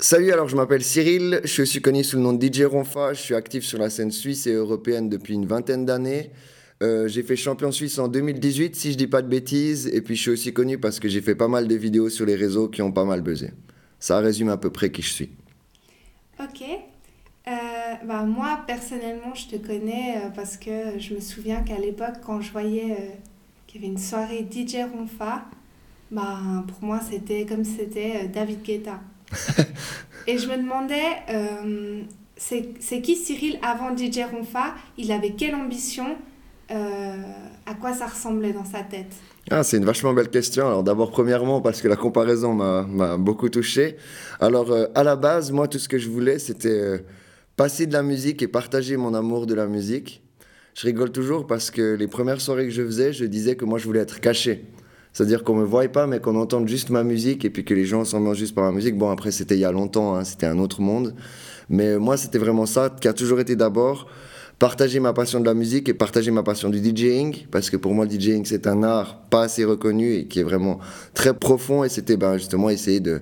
Salut, alors je m'appelle Cyril, je suis connu sous le nom de DJ Ronfa, je suis actif sur la scène suisse et européenne depuis une vingtaine d'années. Euh, j'ai fait champion suisse en 2018, si je dis pas de bêtises, et puis je suis aussi connu parce que j'ai fait pas mal de vidéos sur les réseaux qui ont pas mal buzzé. Ça résume à peu près qui je suis. Ok. Euh, bah, moi, personnellement, je te connais euh, parce que je me souviens qu'à l'époque, quand je voyais qu'il y avait une soirée DJ Ronfa, bah, pour moi, c'était comme c'était David Guetta. Et je me demandais, euh, c'est qui Cyril avant DJ Ronfa? Il avait quelle ambition? Euh, À quoi ça ressemblait dans sa tête? Ah, c'est une vachement belle question. Alors d'abord, premièrement, parce que la comparaison m'a beaucoup touché. Alors euh, à la base, moi, tout ce que je voulais, c'était passer de la musique et partager mon amour de la musique. Je rigole toujours parce que les premières soirées que je faisais, je disais que moi, je voulais être caché. C'est-à-dire qu'on me voit pas, mais qu'on entende juste ma musique et puis que les gens s'en juste par ma musique. Bon, après, c'était il y a longtemps, hein, c'était un autre monde. Mais moi, c'était vraiment ça qui a toujours été d'abord partager ma passion de la musique et partager ma passion du DJing, parce que pour moi, le DJing, c'est un art pas assez reconnu et qui est vraiment très profond. Et c'était ben, justement essayer de,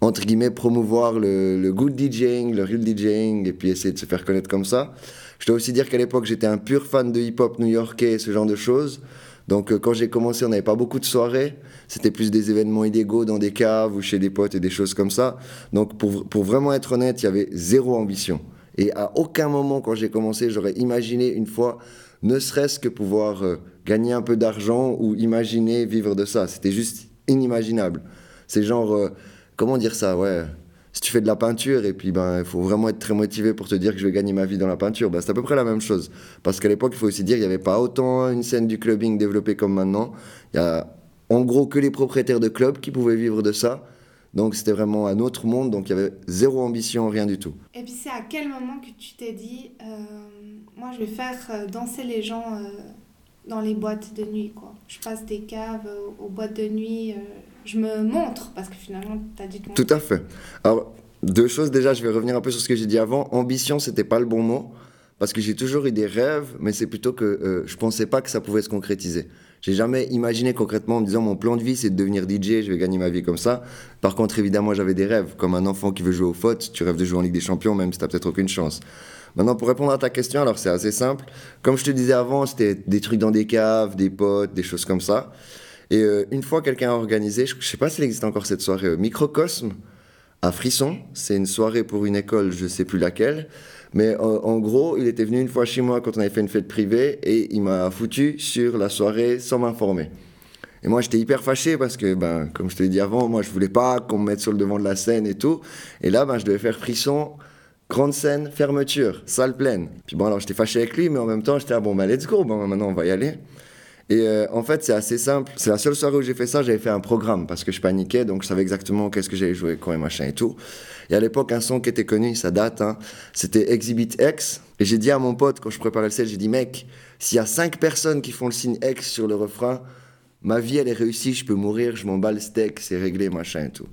entre guillemets, promouvoir le, le good DJing, le real DJing, et puis essayer de se faire connaître comme ça. Je dois aussi dire qu'à l'époque, j'étais un pur fan de hip-hop new-yorkais, ce genre de choses. Donc euh, quand j'ai commencé, on n'avait pas beaucoup de soirées. C'était plus des événements illégaux dans des caves ou chez des potes et des choses comme ça. Donc pour, pour vraiment être honnête, il y avait zéro ambition. Et à aucun moment, quand j'ai commencé, j'aurais imaginé une fois, ne serait-ce que pouvoir euh, gagner un peu d'argent ou imaginer vivre de ça. C'était juste inimaginable. C'est genre, euh, comment dire ça, ouais si tu fais de la peinture et puis ben il faut vraiment être très motivé pour te dire que je vais gagner ma vie dans la peinture, ben, c'est à peu près la même chose. Parce qu'à l'époque, il faut aussi dire qu'il n'y avait pas autant une scène du clubbing développée comme maintenant. Il y a en gros que les propriétaires de clubs qui pouvaient vivre de ça. Donc c'était vraiment un autre monde, donc il y avait zéro ambition, rien du tout. Et puis c'est à quel moment que tu t'es dit, euh, moi je vais faire euh, danser les gens euh, dans les boîtes de nuit, quoi? Je passe des caves aux boîtes de nuit, je me montre, parce que finalement, tu as dit Tout à fait. Alors, deux choses. Déjà, je vais revenir un peu sur ce que j'ai dit avant. Ambition, c'était pas le bon mot, parce que j'ai toujours eu des rêves, mais c'est plutôt que euh, je pensais pas que ça pouvait se concrétiser. J'ai jamais imaginé concrètement en me disant mon plan de vie c'est de devenir DJ, je vais gagner ma vie comme ça. Par contre, évidemment, j'avais des rêves. Comme un enfant qui veut jouer au foot, tu rêves de jouer en Ligue des Champions, même si tu peut-être aucune chance. Maintenant, pour répondre à ta question, alors c'est assez simple. Comme je te disais avant, c'était des trucs dans des caves, des potes, des choses comme ça. Et euh, une fois, quelqu'un a organisé, je ne sais pas s'il existe encore cette soirée, euh, Microcosme à Frisson. C'est une soirée pour une école, je ne sais plus laquelle. Mais en, gros, il était venu une fois chez moi quand on avait fait une fête privée et il m'a foutu sur la soirée sans m'informer. Et moi, j'étais hyper fâché parce que, ben, comme je te l'ai dit avant, moi, je voulais pas qu'on me mette sur le devant de la scène et tout. Et là, ben, je devais faire frisson, grande scène, fermeture, salle pleine. Puis bon, alors j'étais fâché avec lui, mais en même temps, j'étais, ah bon, ben, let's go, bon, maintenant, on va y aller. Et euh, en fait, c'est assez simple. C'est la seule soirée où j'ai fait ça, j'avais fait un programme parce que je paniquais, donc je savais exactement qu'est-ce que j'allais jouer, quoi et machin et tout. Et à l'époque, un son qui était connu, ça date, hein, c'était Exhibit X. Et j'ai dit à mon pote, quand je préparais le set, j'ai dit, mec, s'il y a cinq personnes qui font le signe X sur le refrain, ma vie, elle est réussie, je peux mourir, je m'en bats le steak, c'est réglé, machin et tout.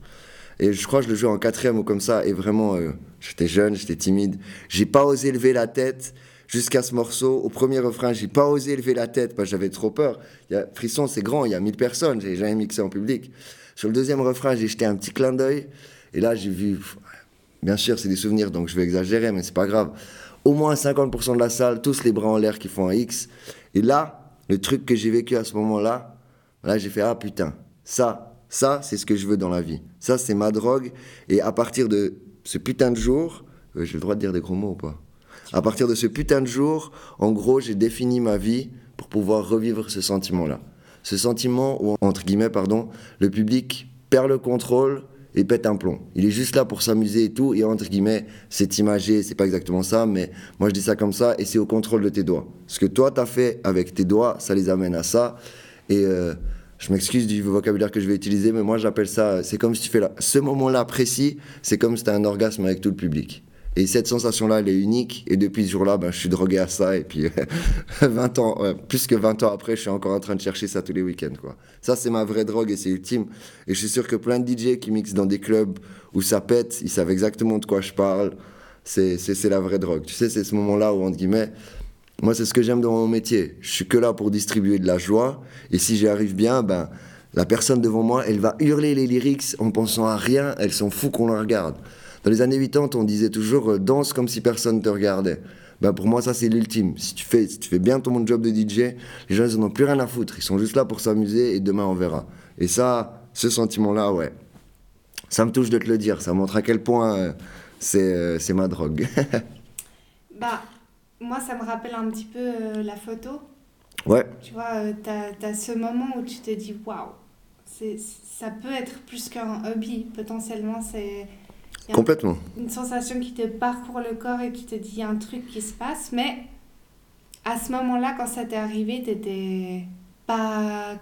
Et je crois que je le jouais en quatrième ou comme ça, et vraiment, euh, j'étais jeune, j'étais timide. J'ai pas osé lever la tête jusqu'à ce morceau. Au premier refrain, j'ai pas osé lever la tête parce que j'avais trop peur. Y a, Frisson, c'est grand, il y a 1000 personnes, j'ai jamais mixé en public. Sur le deuxième refrain, j'ai jeté un petit clin d'œil. Et là, j'ai vu, bien sûr, c'est des souvenirs, donc je vais exagérer, mais c'est pas grave. Au moins 50% de la salle, tous les bras en l'air qui font un X. Et là, le truc que j'ai vécu à ce moment-là, là, j'ai fait, ah putain, ça, ça, c'est ce que je veux dans la vie. Ça, c'est ma drogue. Et à partir de ce putain de jour, euh, j'ai le droit de dire des gros mots ou pas? À partir de ce putain de jour, en gros, j'ai défini ma vie pour pouvoir revivre ce sentiment-là. Ce sentiment où, entre guillemets, pardon, le public perd le contrôle et pète un plomb. Il est juste là pour s'amuser et tout, et entre guillemets, c'est imagé, c'est pas exactement ça, mais moi je dis ça comme ça, et c'est au contrôle de tes doigts. Ce que toi t'as fait avec tes doigts, ça les amène à ça, et euh, je m'excuse du vocabulaire que je vais utiliser, mais moi j'appelle ça, c'est comme si tu fais là, ce moment-là précis, c'est comme si tu un orgasme avec tout le public. Et cette sensation-là, elle est unique. Et depuis ce jour-là, ben, je suis drogué à ça. Et puis, 20 ans, plus que 20 ans après, je suis encore en train de chercher ça tous les week-ends. Ça, c'est ma vraie drogue et c'est ultime. Et je suis sûr que plein de DJ qui mixent dans des clubs où ça pète, ils savent exactement de quoi je parle. C'est, c'est, la vraie drogue. Tu sais, c'est ce moment-là où, entre guillemets, moi, c'est ce que j'aime dans mon métier. Je suis que là pour distribuer de la joie. Et si j'y arrive bien, ben, la personne devant moi, elle va hurler les lyrics en pensant à rien. Elle s'en fout qu'on la regarde. Dans les années 80, on disait toujours euh, danse comme si personne te regardait. Ben pour moi, ça, c'est l'ultime. Si tu, fais, si tu fais bien ton job de DJ, les gens, ils n'en ont plus rien à foutre. Ils sont juste là pour s'amuser et demain, on verra. Et ça, ce sentiment-là, ouais, ça me touche de te le dire. Ça montre à quel point euh, c'est euh, c'est ma drogue. Bah, moi, ça me rappelle un petit peu euh, la photo. ouais, Tu vois, tu as, ce moment où tu te dis waouh, ça peut être plus qu'un hobby. Potentiellement, c'est complètement. une sensation qui te parcourt le corps et qui te dit il y a un truc qui se passe. Mais à ce moment-là, quand ça t'est arrivé, t'étais pas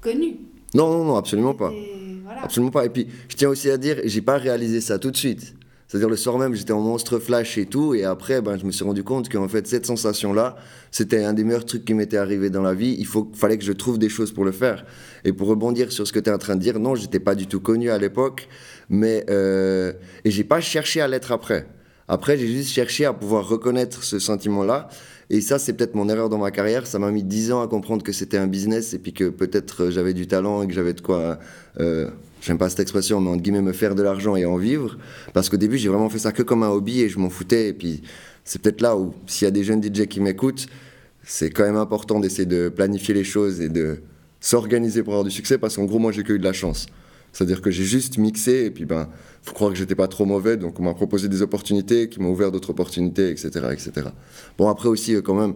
connu. Non, non, non, absolument pas. Voilà. Absolument pas. Et puis, je tiens aussi à dire, j'ai pas réalisé ça tout de suite. C'est-à-dire le soir même, j'étais en monstre flash et tout, et après, ben, je me suis rendu compte qu'en fait, cette sensation-là, c'était un des meilleurs trucs qui m'était arrivé dans la vie. Il faut, fallait que je trouve des choses pour le faire. Et pour rebondir sur ce que tu es en train de dire, non, j'étais pas du tout connu à l'époque, mais euh, et j'ai pas cherché à l'être après. Après, j'ai juste cherché à pouvoir reconnaître ce sentiment-là. Et ça, c'est peut-être mon erreur dans ma carrière. Ça m'a mis 10 ans à comprendre que c'était un business et puis que peut-être euh, j'avais du talent et que j'avais de quoi, euh, j'aime pas cette expression, mais entre guillemets, me faire de l'argent et en vivre. Parce qu'au début, j'ai vraiment fait ça que comme un hobby et je m'en foutais. Et puis, c'est peut-être là où, s'il y a des jeunes DJ qui m'écoutent, c'est quand même important d'essayer de planifier les choses et de s'organiser pour avoir du succès parce qu'en gros, moi, j'ai que eu de la chance. C'est-à-dire que j'ai juste mixé et puis ben, faut croire que j'étais pas trop mauvais, donc on m'a proposé des opportunités qui m'ont ouvert d'autres opportunités, etc., etc. Bon après aussi euh, quand même,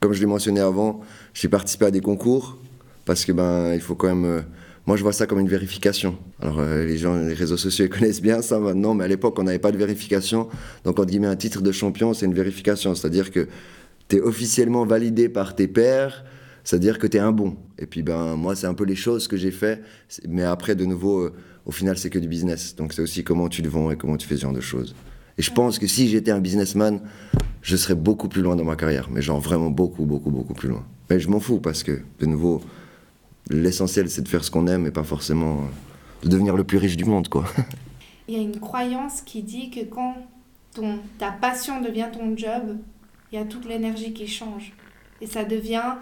comme je l'ai mentionné avant, j'ai participé à des concours parce que ben il faut quand même, euh, moi je vois ça comme une vérification. Alors euh, les gens, les réseaux sociaux ils connaissent bien ça maintenant, mais à l'époque on n'avait pas de vérification, donc entre guillemets un titre de champion c'est une vérification, c'est-à-dire que tu es officiellement validé par tes pairs, c'est-à-dire que tu es un bon. Et puis, ben, moi, c'est un peu les choses que j'ai fait. Mais après, de nouveau, euh, au final, c'est que du business. Donc, c'est aussi comment tu le vends et comment tu fais ce genre de choses. Et je pense que si j'étais un businessman, je serais beaucoup plus loin dans ma carrière. Mais genre vraiment beaucoup, beaucoup, beaucoup plus loin. Mais je m'en fous parce que, de nouveau, l'essentiel, c'est de faire ce qu'on aime et pas forcément euh, de devenir le plus riche du monde, quoi. Il y a une croyance qui dit que quand ton, ta passion devient ton job, il y a toute l'énergie qui change. Et ça devient.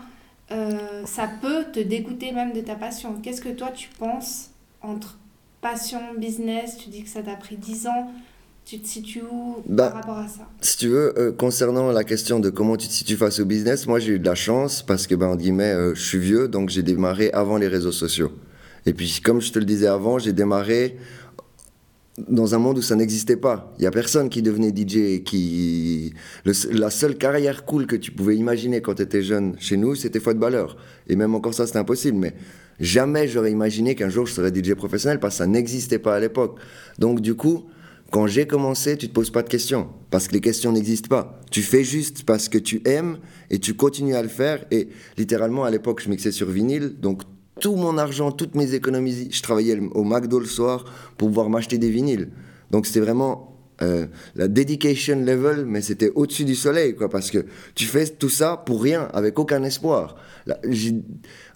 euh, ça peut te dégoûter même de ta passion. Qu'est-ce que toi tu penses entre passion, business? Tu dis que ça t'a pris 10 ans. Tu te situes où Bah, par rapport à ça? Si tu veux, euh, concernant la question de comment tu te situes face au business, moi j'ai eu de la chance parce que, ben, en guillemets, euh, je suis vieux, donc j'ai démarré avant les réseaux sociaux. Et puis, comme je te le disais avant, j'ai démarré dans un monde où ça n'existait pas. Il y a personne qui devenait DJ qui... le la seule carrière cool que tu pouvais imaginer quand tu étais jeune chez nous, c'était footballeur. Et même encore ça, c'était impossible. Mais jamais j'aurais imaginé qu'un jour je serais DJ professionnel parce que ça n'existait pas à l'époque. Donc du coup, quand j'ai commencé, tu te poses pas de questions parce que les questions n'existent pas. Tu fais juste parce que tu aimes et tu continues à le faire. Et littéralement, à l'époque, je mixais sur vinyle, donc tout mon argent, toutes mes économies, je travaillais au McDo le soir pour pouvoir m'acheter des vinyles. Donc c'était vraiment euh, la dedication level, mais c'était au-dessus du soleil, quoi, parce que tu fais tout ça pour rien, avec aucun espoir.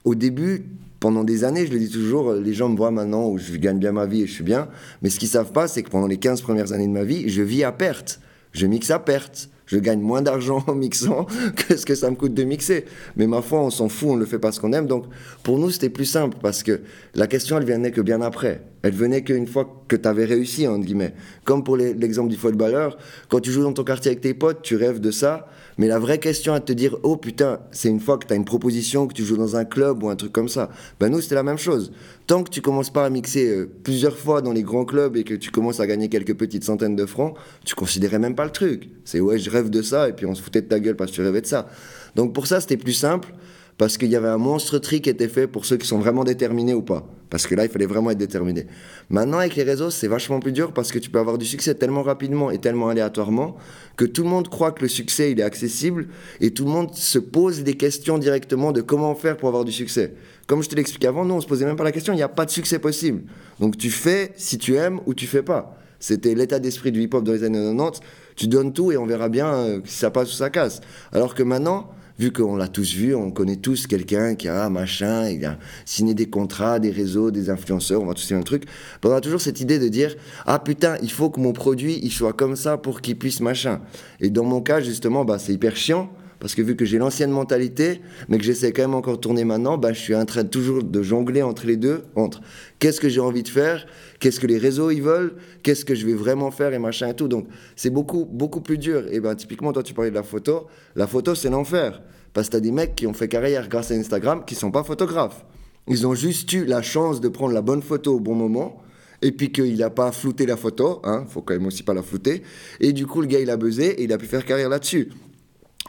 Au début, pendant des années, je le dis toujours, euh, les gens me voient maintenant où je gagne bien ma vie et je suis bien, mais ce qu'ils savent pas, c'est que pendant les 15 premières années de ma vie, je vis à perte. Je mixe à perte. Je gagne moins d'argent en mixant que ce que ça me coûte de mixer. Mais ma foi, on s'en fout, on le fait parce qu'on aime. Donc, pour nous, c'était plus simple parce que la question, elle venait que bien après. Elle venait qu'une fois que tu avais réussi, entre guillemets. Comme pour l'exemple du footballeur, quand tu joues dans ton quartier avec tes potes, tu rêves de ça. Mais la vraie question à te dire, oh putain, c'est une fois que tu as une proposition, que tu joues dans un club ou un truc comme ça. Ben nous, c'était la même chose. Tant que tu commences pas à mixer euh, plusieurs fois dans les grands clubs et que tu commences à gagner quelques petites centaines de francs, tu considérais même pas le truc. C'est ouais, je rêve de ça et puis on se foutait de ta gueule parce que tu rêvais de ça. Donc pour ça, c'était plus simple parce qu'il y avait un monstre tri qui était fait pour ceux qui sont vraiment déterminés ou pas. Parce que là, il fallait vraiment être déterminé. Maintenant, avec les réseaux, c'est vachement plus dur parce que tu peux avoir du succès tellement rapidement et tellement aléatoirement que tout le monde croit que le succès, il est accessible et tout le monde se pose des questions directement de comment faire pour avoir du succès. Comme je te l'expliquais avant, nous, on se posait même pas la question, il n'y a pas de succès possible. Donc tu fais si tu aimes ou tu fais pas. C'était l'état d'esprit du hip-hop dans les années 90. Tu donnes tout et on verra bien euh, si ça passe ou ça casse. Alors que maintenant, vu qu'on l'a tous vu, on connaît tous quelqu'un qui a machin, il a signé des contrats, des réseaux, des influenceurs, on va tous signer un truc. On a toujours cette idée de dire ah putain, il faut que mon produit il soit comme ça pour qu'il puisse machin. Et dans mon cas justement, bah, c'est hyper chiant parce que vu que j'ai l'ancienne mentalité, mais que j'essaie quand même encore de tourner maintenant, bah, je suis en train toujours de jongler entre les deux, entre qu'est-ce que j'ai envie de faire, qu'est-ce que les réseaux ils veulent, qu'est-ce que je vais vraiment faire et machin et tout. Donc c'est beaucoup, beaucoup plus dur. Et ben typiquement, toi tu parlais de la photo, la photo c'est l'enfer. Parce que tu as des mecs qui ont fait carrière grâce à Instagram qui sont pas photographes. Ils ont juste eu la chance de prendre la bonne photo au bon moment et puis qu'il n'a pas flouté la photo, hein, faut quand même aussi pas la flouter, et du coup le gars il a buzzé et il a pu faire carrière là-dessus.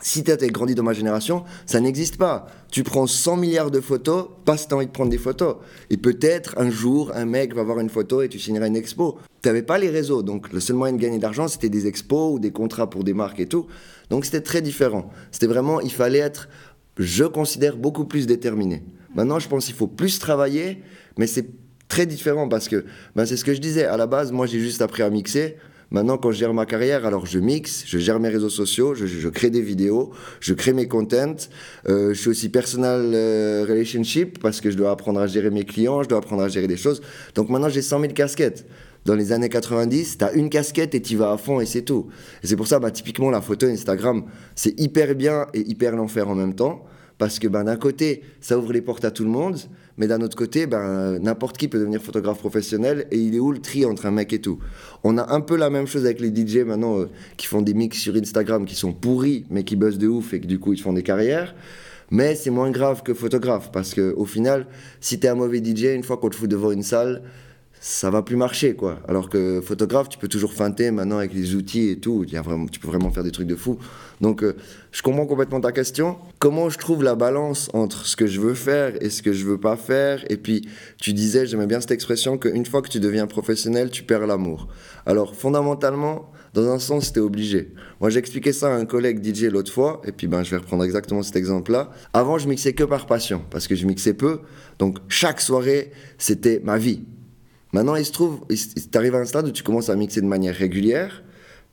Si tu as grandi dans ma génération, ça n'existe pas. Tu prends 100 milliards de photos tu as envie de prendre des photos. Et peut-être un jour, un mec va avoir une photo et tu signeras une expo. Tu n'avais pas les réseaux, donc le seul moyen de gagner de l'argent, c'était des expos ou des contrats pour des marques et tout. Donc c'était très différent. C'était vraiment, il fallait être, je considère, beaucoup plus déterminé. Maintenant, je pense qu'il faut plus travailler, mais c'est très différent parce que ben, c'est ce que je disais. À la base, moi, j'ai juste appris à mixer. Maintenant, quand je gère ma carrière, alors je mixe, je gère mes réseaux sociaux, je, crée des vidéos, je crée mes contents. Euh, je suis aussi personal euh, relationship parce que je dois apprendre à gérer mes clients, je dois apprendre à gérer des choses. Donc maintenant, j'ai 100 000 casquettes. Dans les années 90, tu as une casquette et tu vas à fond et c'est tout. Et c'est pour ça, bah, typiquement, la photo Instagram, c'est hyper bien et hyper l'enfer en même temps. Parce que ben, d'un côté, ça ouvre les portes à tout le monde, mais d'un autre côté, ben, n'importe qui peut devenir photographe professionnel et il est où le tri entre un mec et tout? On a un peu la même chose avec les DJ maintenant euh, qui font des mix sur Instagram qui sont pourris mais qui buzzent de ouf et que du coup ils font des carrières. Mais c'est moins grave que photographe parce qu'au final, si tu es un mauvais DJ, une fois qu'on te fout devant une salle, ça va plus marcher quoi. Alors que photographe, tu peux toujours feinter maintenant avec les outils et tout. Tu peux vraiment faire des trucs de fou. Donc, euh, je comprends complètement ta question. Comment je trouve la balance entre ce que je veux faire et ce que je veux pas faire? Et puis, tu disais, j'aimais bien cette expression qu'une fois que tu deviens professionnel, tu perds l'amour. Alors, fondamentalement, dans un sens, c'était obligé. Moi, j'expliquais ça à un collègue DJ l'autre fois, et puis ben, je vais reprendre exactement cet exemple-là. Avant, je mixais que par passion, parce que je mixais peu. Donc, chaque soirée, c'était ma vie Maintenant, il se trouve, tu arrives à un stade où tu commences à mixer de manière régulière,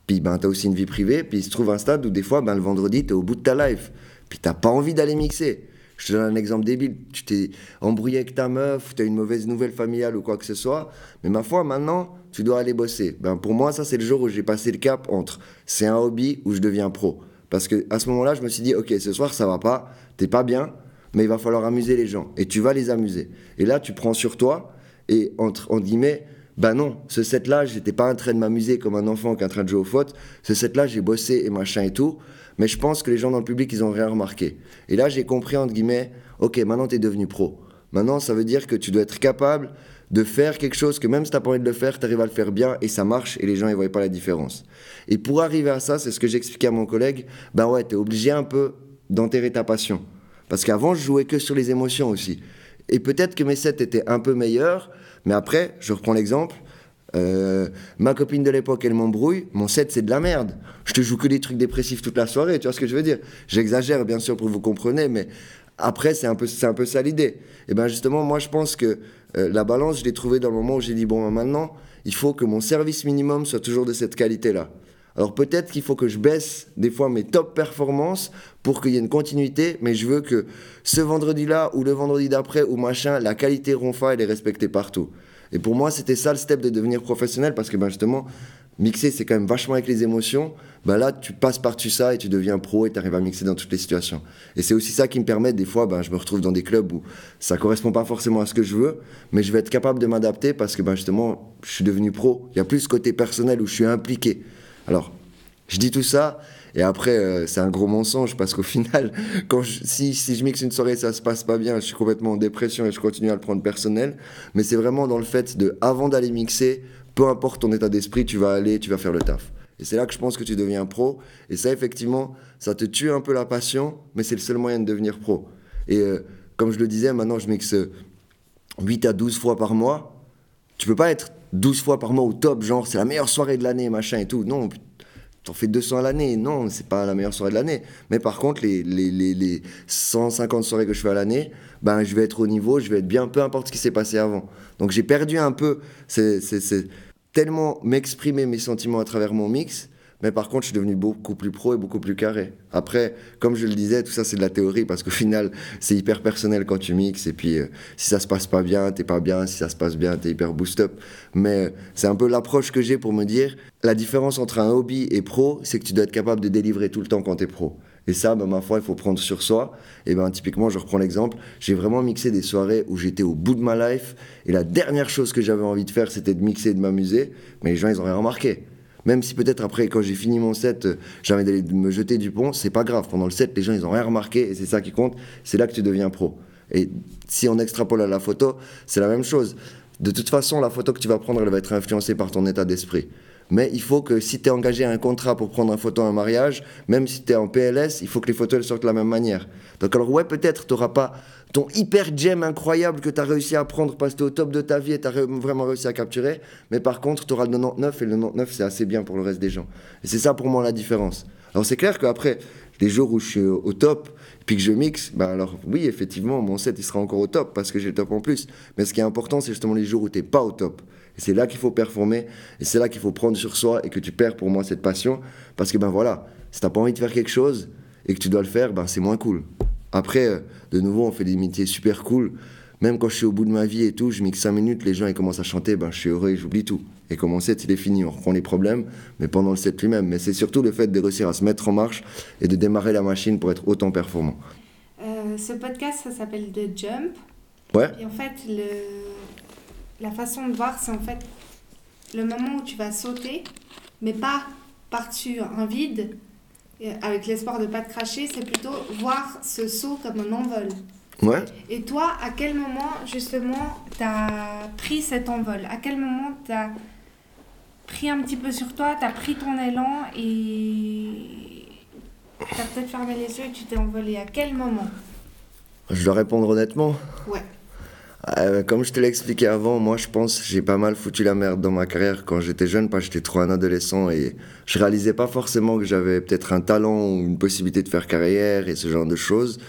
puis ben, tu as aussi une vie privée, puis il se trouve un stade où des fois, ben, le vendredi, tu es au bout de ta life, puis tu pas envie d'aller mixer. Je te donne un exemple débile, tu t'es embrouillé avec ta meuf, tu as une mauvaise nouvelle familiale ou quoi que ce soit, mais ma foi, maintenant, tu dois aller bosser. Ben, pour moi, ça, c'est le jour où j'ai passé le cap entre c'est un hobby ou je deviens pro. Parce que à ce moment-là, je me suis dit, ok, ce soir, ça va pas, t'es pas bien, mais il va falloir amuser les gens, et tu vas les amuser. Et là, tu prends sur toi, et entre, en guillemets, ben non, ce set-là, j'étais pas en train de m'amuser comme un enfant qui est en train de jouer au foot. Ce set-là, j'ai bossé et machin et tout. Mais je pense que les gens dans le public, ils ont rien remarqué. Et là, j'ai compris, entre guillemets, ok, maintenant tu es devenu pro. Maintenant, ça veut dire que tu dois être capable de faire quelque chose que même si tu pas envie de le faire, tu arrives à le faire bien et ça marche et les gens, ils voient pas la différence. Et pour arriver à ça, c'est ce que j'expliquais à mon collègue, ben ouais, es obligé un peu d'enterrer ta passion. Parce qu'avant, je jouais que sur les émotions aussi. Et peut-être que mes sets étaient un peu meilleurs, mais après, je reprends l'exemple. Euh, ma copine de l'époque, elle m'embrouille. Mon set, c'est de la merde. Je te joue que des trucs dépressifs toute la soirée. Tu vois ce que je veux dire? J'exagère, bien sûr, pour vous compreniez, mais après, c'est un peu, un peu ça l'idée. Et bien, justement, moi, je pense que euh, la balance, je l'ai trouvée dans le moment où j'ai dit bon, maintenant, il faut que mon service minimum soit toujours de cette qualité-là. Alors peut-être qu'il faut que je baisse des fois mes top performances pour qu'il y ait une continuité, mais je veux que ce vendredi-là ou le vendredi d'après ou machin, la qualité ronfa, elle est respectée partout. Et pour moi, c'était ça le step de devenir professionnel parce que ben, justement, mixer, c'est quand même vachement avec les émotions. Ben là, tu passes par-dessus ça et tu deviens pro et tu arrives à mixer dans toutes les situations. Et c'est aussi ça qui me permet, des fois, ben, je me retrouve dans des clubs où ça correspond pas forcément à ce que je veux, mais je vais être capable de m'adapter parce que ben, justement, je suis devenu pro. Il y a plus ce côté personnel où je suis impliqué. Alors, je dis tout ça, et après, euh, c'est un gros mensonge parce qu'au final, si, je mixe une soirée, ça se passe pas bien, je suis complètement en dépression et je continue à le prendre personnel. Mais c'est vraiment dans le fait de, avant d'aller mixer, peu importe ton état d'esprit, tu vas aller, tu vas faire le taf. Et c'est là que je pense que tu deviens pro. Et ça, effectivement, ça te tue un peu la passion, mais c'est le seul moyen de devenir pro. Et euh, comme je le disais, maintenant, je mixe 8 à 12 fois par mois. Tu peux pas être 12 fois par mois au top, genre c'est la meilleure soirée de l'année, machin et tout. Non, t'en fais 200 à l'année. Non, c'est pas la meilleure soirée de l'année. Mais par contre, les, les, les, les, 150 soirées que je fais à l'année, ben, je vais être au niveau, je vais être bien, peu importe ce qui s'est passé avant. Donc j'ai perdu un peu, c'est tellement m'exprimer mes sentiments à travers mon mix mais par contre, je suis devenu beaucoup plus pro et beaucoup plus carré. Après, comme je le disais, tout ça c'est de la théorie parce qu'au final, c'est hyper personnel quand tu mixes. Et puis, euh, si ça se passe pas bien, t'es pas bien. Si ça se passe bien, t'es hyper boost up. Mais euh, c'est un peu l'approche que j'ai pour me dire la différence entre un hobby et pro, c'est que tu dois être capable de délivrer tout le temps quand t'es pro. Et ça, ben, ma foi, il faut prendre sur soi. Et ben, typiquement, je reprends l'exemple. J'ai vraiment mixé des soirées où j'étais au bout de ma life. Et la dernière chose que j'avais envie de faire, c'était de mixer et de m'amuser. Mais les gens, ils ont rien remarqué. Même si peut-être après, quand j'ai fini mon set, euh, j'avais d'aller me jeter du pont, c'est pas grave. Pendant le set, les gens, ils ont rien remarqué. Et c'est ça qui compte. C'est là que tu deviens pro. Et si on extrapole à la photo, c'est la même chose. De toute façon, la photo que tu vas prendre, elle va être influencée par ton état d'esprit. Mais il faut que si tu es engagé à un contrat pour prendre une photo à un mariage, même si tu es en PLS, il faut que les photos elles sortent de la même manière. Donc alors ouais, peut-être tu n'auras pas ton hyper gem incroyable que tu as réussi à prendre parce que tu es au top de ta vie et tu as vraiment réussi à capturer. Mais par contre, tu auras le 99 et le 99 c'est assez bien pour le reste des gens. Et c'est ça pour moi la différence. Alors c'est clair qu'après, les jours où je suis au top, puis que je mixe, ben alors oui, effectivement, mon set il sera encore au top parce que j'ai le top en plus. Mais ce qui est important, c'est justement les jours où tu n'es pas au top. Et c'est là qu'il faut performer, et c'est là qu'il faut prendre sur soi et que tu perds pour moi cette passion. Parce que ben voilà, si t'as pas envie de faire quelque chose et que tu dois le faire, ben c'est moins cool. Après, euh, de nouveau, on fait des métiers super cool. Même quand je suis au bout de ma vie et tout, je mixe 5 minutes, les gens ils commencent à chanter, ben je suis heureux et j'oublie tout. Et comme mon set il est fini, on reprend les problèmes, mais pendant le set lui-même. Mais c'est surtout le fait de réussir à se mettre en marche et de démarrer la machine pour être autant performant. Euh, ce podcast, ça s'appelle The Jump. Ouais. Et en fait, le, la façon de voir, c'est en fait le moment où tu vas sauter, mais pas par-dessus un vide, avec l'espoir de ne pas te cracher, c'est plutôt voir ce saut comme un envol. Ouais. Et toi, à quel moment, justement, tu as pris cet envol? À quel moment tu as pris un petit peu sur toi, tu as pris ton élan et tu as peut-être fermé les yeux et tu t'es envolé? À quel moment? Je dois répondre honnêtement Ouais. Euh, comme je te l'ai expliqué avant, moi je pense j'ai pas mal foutu la merde dans ma carrière quand j'étais jeune, parce que j'étais trop un adolescent et je réalisais pas forcément que j'avais peut-être un talent ou une possibilité de faire carrière et ce genre de choses.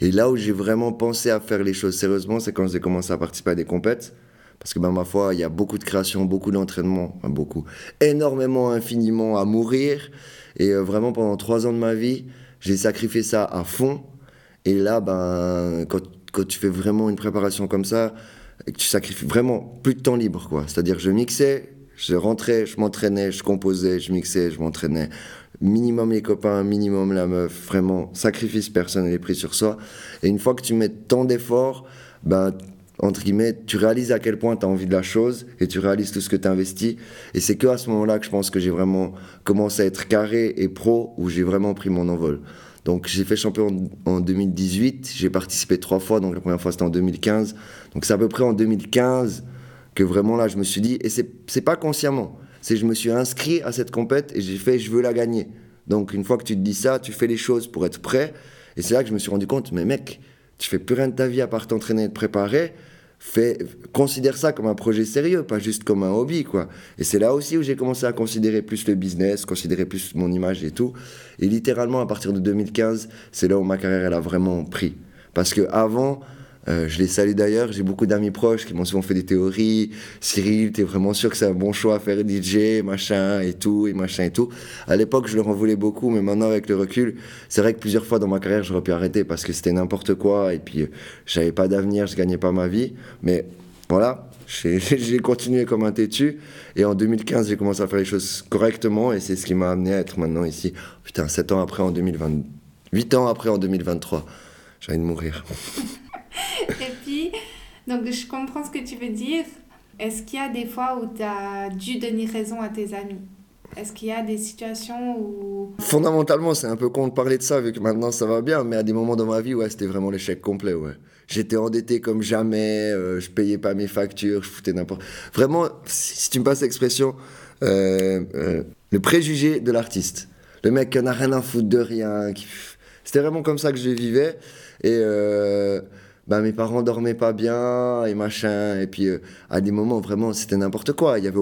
Et là où j'ai vraiment pensé à faire les choses sérieusement, c'est quand j'ai commencé à participer à des compètes. Parce que, ben, ma foi, il y a beaucoup de création, beaucoup d'entraînement, beaucoup, énormément, infiniment à mourir. Et euh, vraiment, pendant trois ans de ma vie, j'ai sacrifié ça à fond. Et là, ben, quand quand tu fais vraiment une préparation comme ça, et que tu sacrifies vraiment plus de temps libre, quoi. C'est-à-dire, je mixais, je rentrais, je m'entraînais, je composais, je mixais, je m'entraînais. Minimum les copains, minimum la meuf, vraiment, sacrifice personnel et pris sur soi. Et une fois que tu mets tant d'efforts, ben, entre guillemets, tu réalises à quel point tu as envie de la chose et tu réalises tout ce que tu investis. Et c'est que à ce moment-là que je pense que j'ai vraiment commencé à être carré et pro, où j'ai vraiment pris mon envol. Donc j'ai fait champion en 2018, j'ai participé trois fois, donc la première fois c'était en 2015. Donc c'est à peu près en 2015 que vraiment là je me suis dit, et c'est pas consciemment, c'est je me suis inscrit à cette compète et j'ai fait je veux la gagner. Donc une fois que tu te dis ça, tu fais les choses pour être prêt. Et c'est là que je me suis rendu compte, mais mec, tu fais plus rien de ta vie à part t'entraîner et te préparer fais, considère ça comme un projet sérieux, pas juste comme un hobby, quoi. Et c'est là aussi où j'ai commencé à considérer plus le business, considérer plus mon image et tout. Et littéralement, à partir de 2015, c'est là où ma carrière, elle a vraiment pris. Parce que avant, euh, je les salue d'ailleurs, j'ai beaucoup d'amis proches qui m'ont souvent fait des théories. Cyril, t'es vraiment sûr que c'est un bon choix à faire DJ, machin et tout, et machin et tout. À l'époque, je leur en voulais beaucoup, mais maintenant, avec le recul, c'est vrai que plusieurs fois dans ma carrière, j'aurais pu arrêter parce que c'était n'importe quoi, et puis euh, j'avais pas d'avenir, je gagnais pas ma vie. Mais voilà, j'ai continué comme un têtu, et en 2015, j'ai commencé à faire les choses correctement, et c'est ce qui m'a amené à être maintenant ici. Putain, 7 ans après en 2020, 8 ans après en 2023. J'ai envie de mourir. Et puis, donc je comprends ce que tu veux dire. Est-ce qu'il y a des fois où tu as dû donner raison à tes amis? Est-ce qu'il y a des situations où... Fondamentalement, c'est un peu con de parler de ça, vu que maintenant ça va bien, mais à des moments dans ma vie, ouais, c'était vraiment l'échec complet, ouais. J'étais endetté comme jamais, euh, je payais pas mes factures, je foutais n'importe... Vraiment, si, tu me passes l'expression, euh, euh, le préjugé de l'artiste. Le mec qui en a rien à foutre de rien. Qui... C'était vraiment comme ça que je vivais. Et bah, mes parents dormaient pas bien et machin. Et puis, euh, à des moments, vraiment, c'était n'importe quoi. Il y avait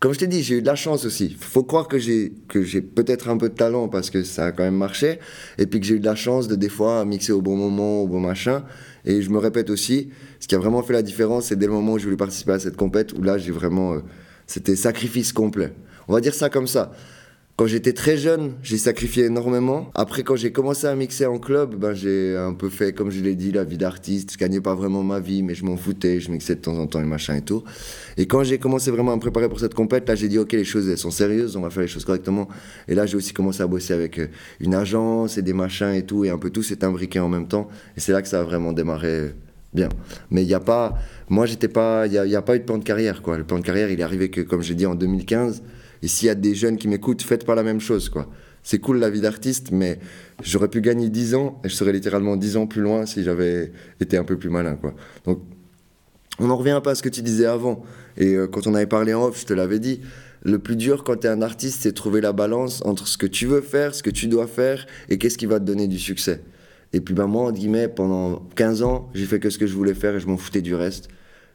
Comme je t'ai dit, j'ai eu de la chance aussi. faut croire que j'ai, que j'ai peut-être un peu de talent parce que ça a quand même marché. Et puis que j'ai eu de la chance de, des fois, mixer au bon moment, au bon machin. Et je me répète aussi, ce qui a vraiment fait la différence, c'est dès le moment où je voulais participer à cette compète, où là, j'ai vraiment. Euh, c'était sacrifice complet. On va dire ça comme ça Quand j'étais très jeune, j'ai sacrifié énormément. Après, quand j'ai commencé à mixer en club, ben, j'ai un peu fait, comme je l'ai dit, la vie d'artiste. Je gagnais pas vraiment ma vie, mais je m'en foutais. Je mixais de temps en temps et machin et tout. Et quand j'ai commencé vraiment à me préparer pour cette compète, là, j'ai dit, OK, les choses, elles sont sérieuses, on va faire les choses correctement. Et là, j'ai aussi commencé à bosser avec euh, une agence et des machins et tout. Et un peu tout s'est imbriqué en même temps. Et c'est là que ça a vraiment démarré bien. Mais il n'y a pas. Moi, j'étais pas. Il n'y a, a, pas eu de plan de carrière, quoi. Le plan de carrière, il est arrivé que, comme j'ai dit, en 2015. Et s'il y a des jeunes qui m'écoutent, faites pas la même chose, quoi. C'est cool la vie d'artiste, mais j'aurais pu gagner 10 ans et je serais littéralement 10 ans plus loin si j'avais été un peu plus malin, quoi. Donc, on en revient peu à ce que tu disais avant. Et euh, quand on avait parlé en off, je te l'avais dit. Le plus dur quand tu es un artiste, c'est trouver la balance entre ce que tu veux faire, ce que tu dois faire et qu'est-ce qui va te donner du succès. Et puis ben, moi, en guillemets, pendant 15 ans, j'ai fait que ce que je voulais faire et je m'en foutais du reste.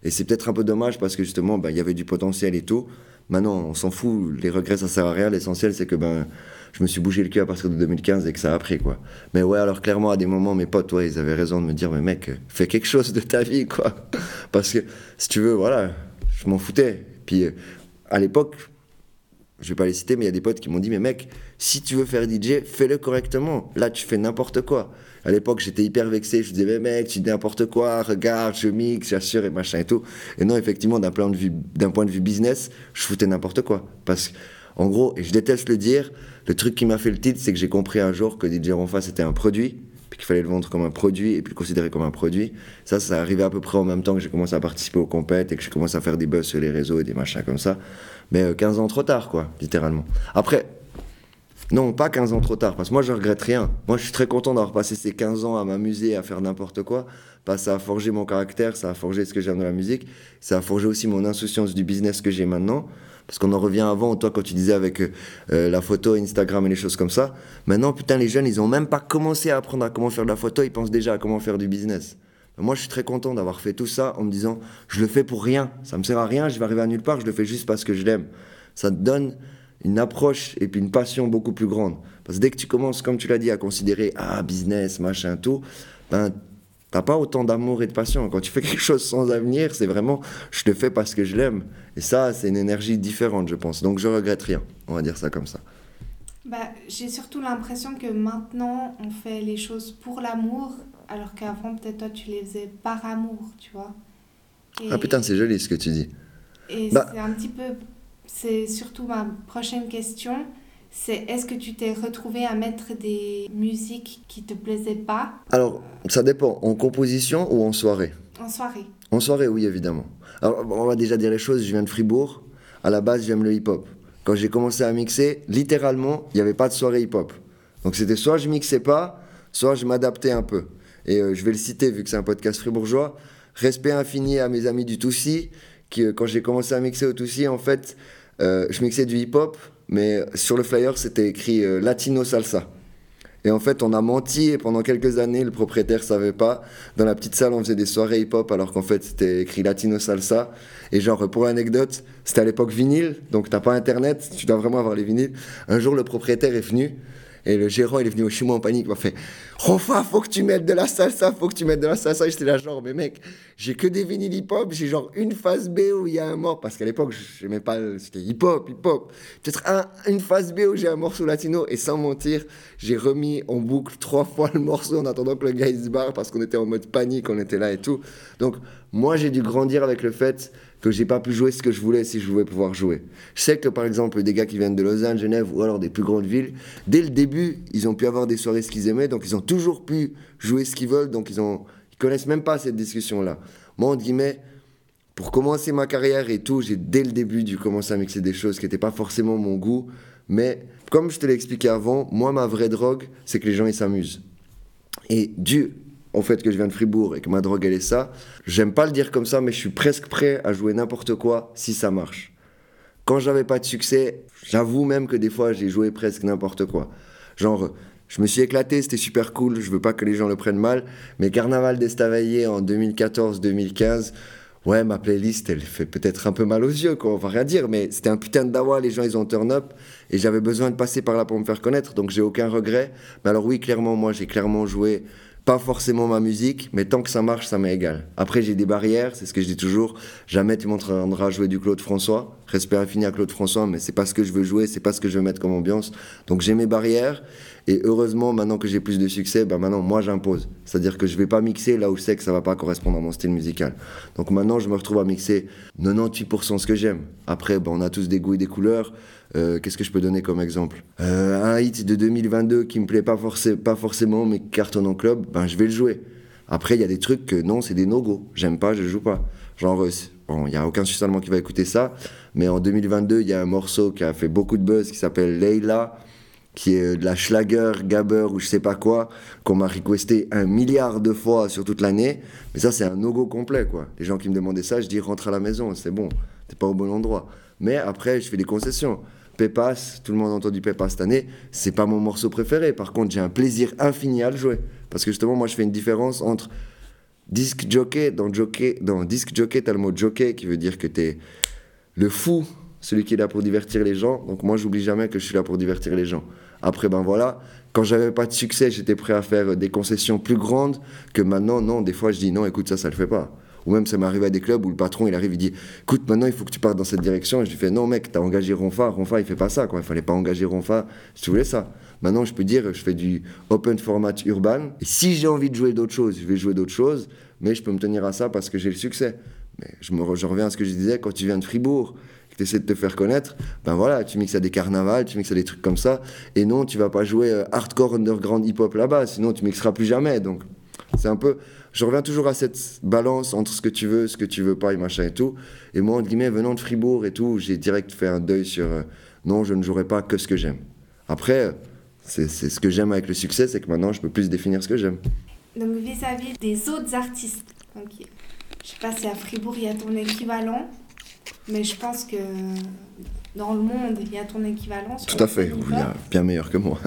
Et c'est peut-être un peu dommage parce que justement, ben, il y avait du potentiel et tout. Maintenant, on s'en fout, les regrets, ça sert à rien. L'essentiel, c'est que ben, je me suis bougé le cul à partir de 2015 et que ça a pris, quoi. Mais ouais, alors clairement, à des moments, mes potes, ouais, ils avaient raison de me dire, mais mec, fais quelque chose de ta vie, quoi. Parce que, si tu veux, voilà, je m'en foutais. Puis, à l'époque, je vais pas les citer, mais il y a des potes qui m'ont dit, mais mec, si tu veux faire DJ, fais-le correctement. Là, tu fais n'importe quoi. À l'époque, j'étais hyper vexé. Je disais, mais mec, tu dis n'importe quoi, regarde, je mixe, j'assure et machin et tout. Et non, effectivement, d'un point de vue, business, je foutais n'importe quoi. Parce qu'en gros, et je déteste le dire, le truc qui m'a fait le titre, c'est que j'ai compris un jour que DJ Ronfa, c'était un produit, puis qu'il fallait le vendre comme un produit et puis le considérer comme un produit. Ça, ça arrivait à peu près en même temps que j'ai commencé à participer aux compètes et que j'ai commencé à faire des buzz sur les réseaux et des machins comme ça. Mais 15 euh, ans trop tard, quoi, littéralement. Après, non, pas 15 ans trop tard, parce que moi je regrette rien. Moi je suis très content d'avoir passé ces 15 ans à m'amuser, à faire n'importe quoi, que ça a forgé mon caractère, ça a forgé ce que j'aime de la musique, ça a forgé aussi mon insouciance du business que j'ai maintenant. Parce qu'on en revient avant, toi, quand tu disais avec euh, la photo, Instagram et les choses comme ça. Maintenant, putain, les jeunes, ils ont même pas commencé à apprendre à comment faire de la photo, ils pensent déjà à comment faire du business. Moi, je suis très content d'avoir fait tout ça en me disant, je le fais pour rien. Ça me sert à rien, je vais arriver à nulle part, je le fais juste parce que je l'aime. Ça te donne une approche et puis une passion beaucoup plus grande. Parce que dès que tu commences, comme tu l'as dit, à considérer, ah, business, machin, tout, ben, t'as pas autant d'amour et de passion. Quand tu fais quelque chose sans avenir, c'est vraiment, je le fais parce que je l'aime. Et ça, c'est une énergie différente, je pense. Donc, je regrette rien. On va dire ça comme ça. Bah, j'ai surtout l'impression que maintenant, on fait les choses pour l'amour alors qu'avant, peut-être toi, tu les faisais par amour, tu vois. ah putain, c'est joli ce que tu dis. Et bah c'est un petit peu. C'est surtout ma prochaine question. C'est est-ce que tu t'es retrouvé à mettre des musiques qui te plaisaient pas? Alors, ça dépend. En composition ou en soirée? En soirée. En soirée, oui, évidemment. Alors, on va déjà dire les choses. Je viens de Fribourg. À la base, j'aime le hip-hop. Quand j'ai commencé à mixer, littéralement, il n'y avait pas de soirée hip-hop. Donc, c'était soit je mixais pas, soit je m'adaptais un peu et euh, je vais le citer vu que c'est un podcast fribourgeois. Respect infini à mes amis du Toussi, qui, euh, quand j'ai commencé à mixer au Toussi, en fait, euh, je mixais du hip-hop, mais sur le flyer, c'était écrit Latino Salsa. Et en fait, on a menti et pendant quelques années, le propriétaire savait pas. Dans la petite salle, on faisait des soirées hip-hop alors qu'en fait, c'était écrit Latino Salsa. Et genre, pour l'anecdote, c'était à l'époque vinyle, donc t'as pas internet, tu dois vraiment avoir les vinyles. Un jour, le propriétaire est venu et le gérant, il est venu chez moi en panique. Il m'a fait Rofa, faut que tu mettes de la salsa, faut que tu mettes de la salsa. J'étais là, genre, mais mec, j'ai que des vinyles hip-hop. J'ai genre une phase B où il y a un mort. Parce qu'à l'époque, je n'aimais pas. C'était hip-hop, hip-hop. Peut-être un, une phase B où j'ai un morceau latino. Et sans mentir, j'ai remis en boucle trois fois le morceau en attendant que le gars se barre parce qu'on était en mode panique, on était là et tout. Donc, moi, j'ai dû grandir avec le fait que j'ai pas pu jouer ce que je voulais si je voulais pouvoir jouer. Je sais que par exemple des gars qui viennent de Lausanne, Genève ou alors des plus grandes villes, dès le début, ils ont pu avoir des soirées ce qu'ils aimaient, donc ils ont toujours pu jouer ce qu'ils veulent, donc ils ont ils connaissent même pas cette discussion là. Moi en guillemets, pour commencer ma carrière et tout, j'ai dès le début dû commencer à mixer des choses qui n'étaient pas forcément mon goût, mais comme je te l'ai expliqué avant, moi ma vraie drogue, c'est que les gens ils s'amusent. Et dû au fait que je viens de Fribourg et que ma drogue elle est ça, j'aime pas le dire comme ça, mais je suis presque prêt à jouer n'importe quoi si ça marche. Quand j'avais pas de succès, j'avoue même que des fois j'ai joué presque n'importe quoi. Genre, je me suis éclaté, c'était super cool, je veux pas que les gens le prennent mal, mais Carnaval d'Estavayer en 2014-2015, ouais, ma playlist, elle fait peut-être un peu mal aux yeux, quoi, on va rien dire, mais c'était un putain de dawa, les gens ils ont turn up, et j'avais besoin de passer par là pour me faire connaître, donc j'ai aucun regret. Mais alors oui, clairement, moi j'ai clairement joué pas forcément ma musique, mais tant que ça marche, ça m'est égal. Après, j'ai des barrières, c'est ce que je dis toujours. Jamais tu m'entendras jouer du Claude François. Respect infini à Claude François, mais c'est pas ce que je veux jouer, c'est pas ce que je veux mettre comme ambiance. Donc j'ai mes barrières, et heureusement, maintenant que j'ai plus de succès, ben maintenant, moi, j'impose. C'est-à-dire que je vais pas mixer là où je sais que ça va pas correspondre à mon style musical. Donc maintenant, je me retrouve à mixer 98% ce que j'aime. Après, ben, on a tous des goûts et des couleurs. Euh, qu'est-ce que je peux donner comme exemple euh, Un hit de 2022 qui me plaît pas, pas forcément, mais cartonne en club, ben, je vais le jouer. Après, il y a des trucs que non, c'est des no-go. J'aime pas, je joue pas. Genre, euh, bon, il n'y a aucun Suisse allemand qui va écouter ça, mais en 2022, il y a un morceau qui a fait beaucoup de buzz qui s'appelle Leila, qui est de la Schlager, Gabber ou je sais pas quoi, qu'on m'a requesté un milliard de fois sur toute l'année. Mais ça, c'est un no-go complet, quoi. Les gens qui me demandaient ça, je dis rentre à la maison, c'est bon, t'es pas au bon endroit. Mais après, je fais des concessions. Pépas, tout le monde a entendu Pépas cette année, c'est pas mon morceau préféré. Par contre, j'ai un plaisir infini à le jouer. Parce que justement, moi, je fais une différence entre disque jockey. Dans, jockey, dans disque jockey, t'as le mot jockey qui veut dire que t'es le fou, celui qui est là pour divertir les gens. Donc moi, j'oublie jamais que je suis là pour divertir les gens. Après, ben voilà, quand j'avais pas de succès, j'étais prêt à faire des concessions plus grandes que maintenant, non, des fois, je dis non, écoute, ça, ça le fait pas. Ou même ça m'est à des clubs où le patron il arrive, il dit écoute, maintenant il faut que tu partes dans cette direction. Et je lui fais non, mec, t'as engagé Ronfa. Ronfa il fait pas ça, quoi. Il fallait pas engager Ronfa si tu voulais ça. Maintenant, je peux dire, je fais du open format urban. Et si j'ai envie de jouer d'autres choses, je vais jouer d'autres choses. Mais je peux me tenir à ça parce que j'ai le succès. Mais je reviens à ce que je disais quand tu viens de Fribourg tu essaies de te faire connaître, ben voilà, tu mixes à des carnavals, tu mixes à des trucs comme ça, et non, tu vas pas jouer euh, hardcore underground hip-hop là-bas, sinon tu mixeras plus jamais. Donc, c'est un peu, je reviens toujours à cette balance entre ce que tu veux, ce que tu veux pas et machin et tout. Et moi, entre guillemets, venant de Fribourg et tout, j'ai direct fait un deuil sur euh, non, je ne jouerai pas que ce que j'aime. Après, c'est ce que j'aime avec le succès, c'est que maintenant, je peux plus définir ce que j'aime. Donc, vis-à-vis des autres artistes, donc, je sais pas si à Fribourg, il y a ton équivalent, mais je pense que dans le monde, il y a ton équivalent. Tout à fait, il y a bien meilleur que moi.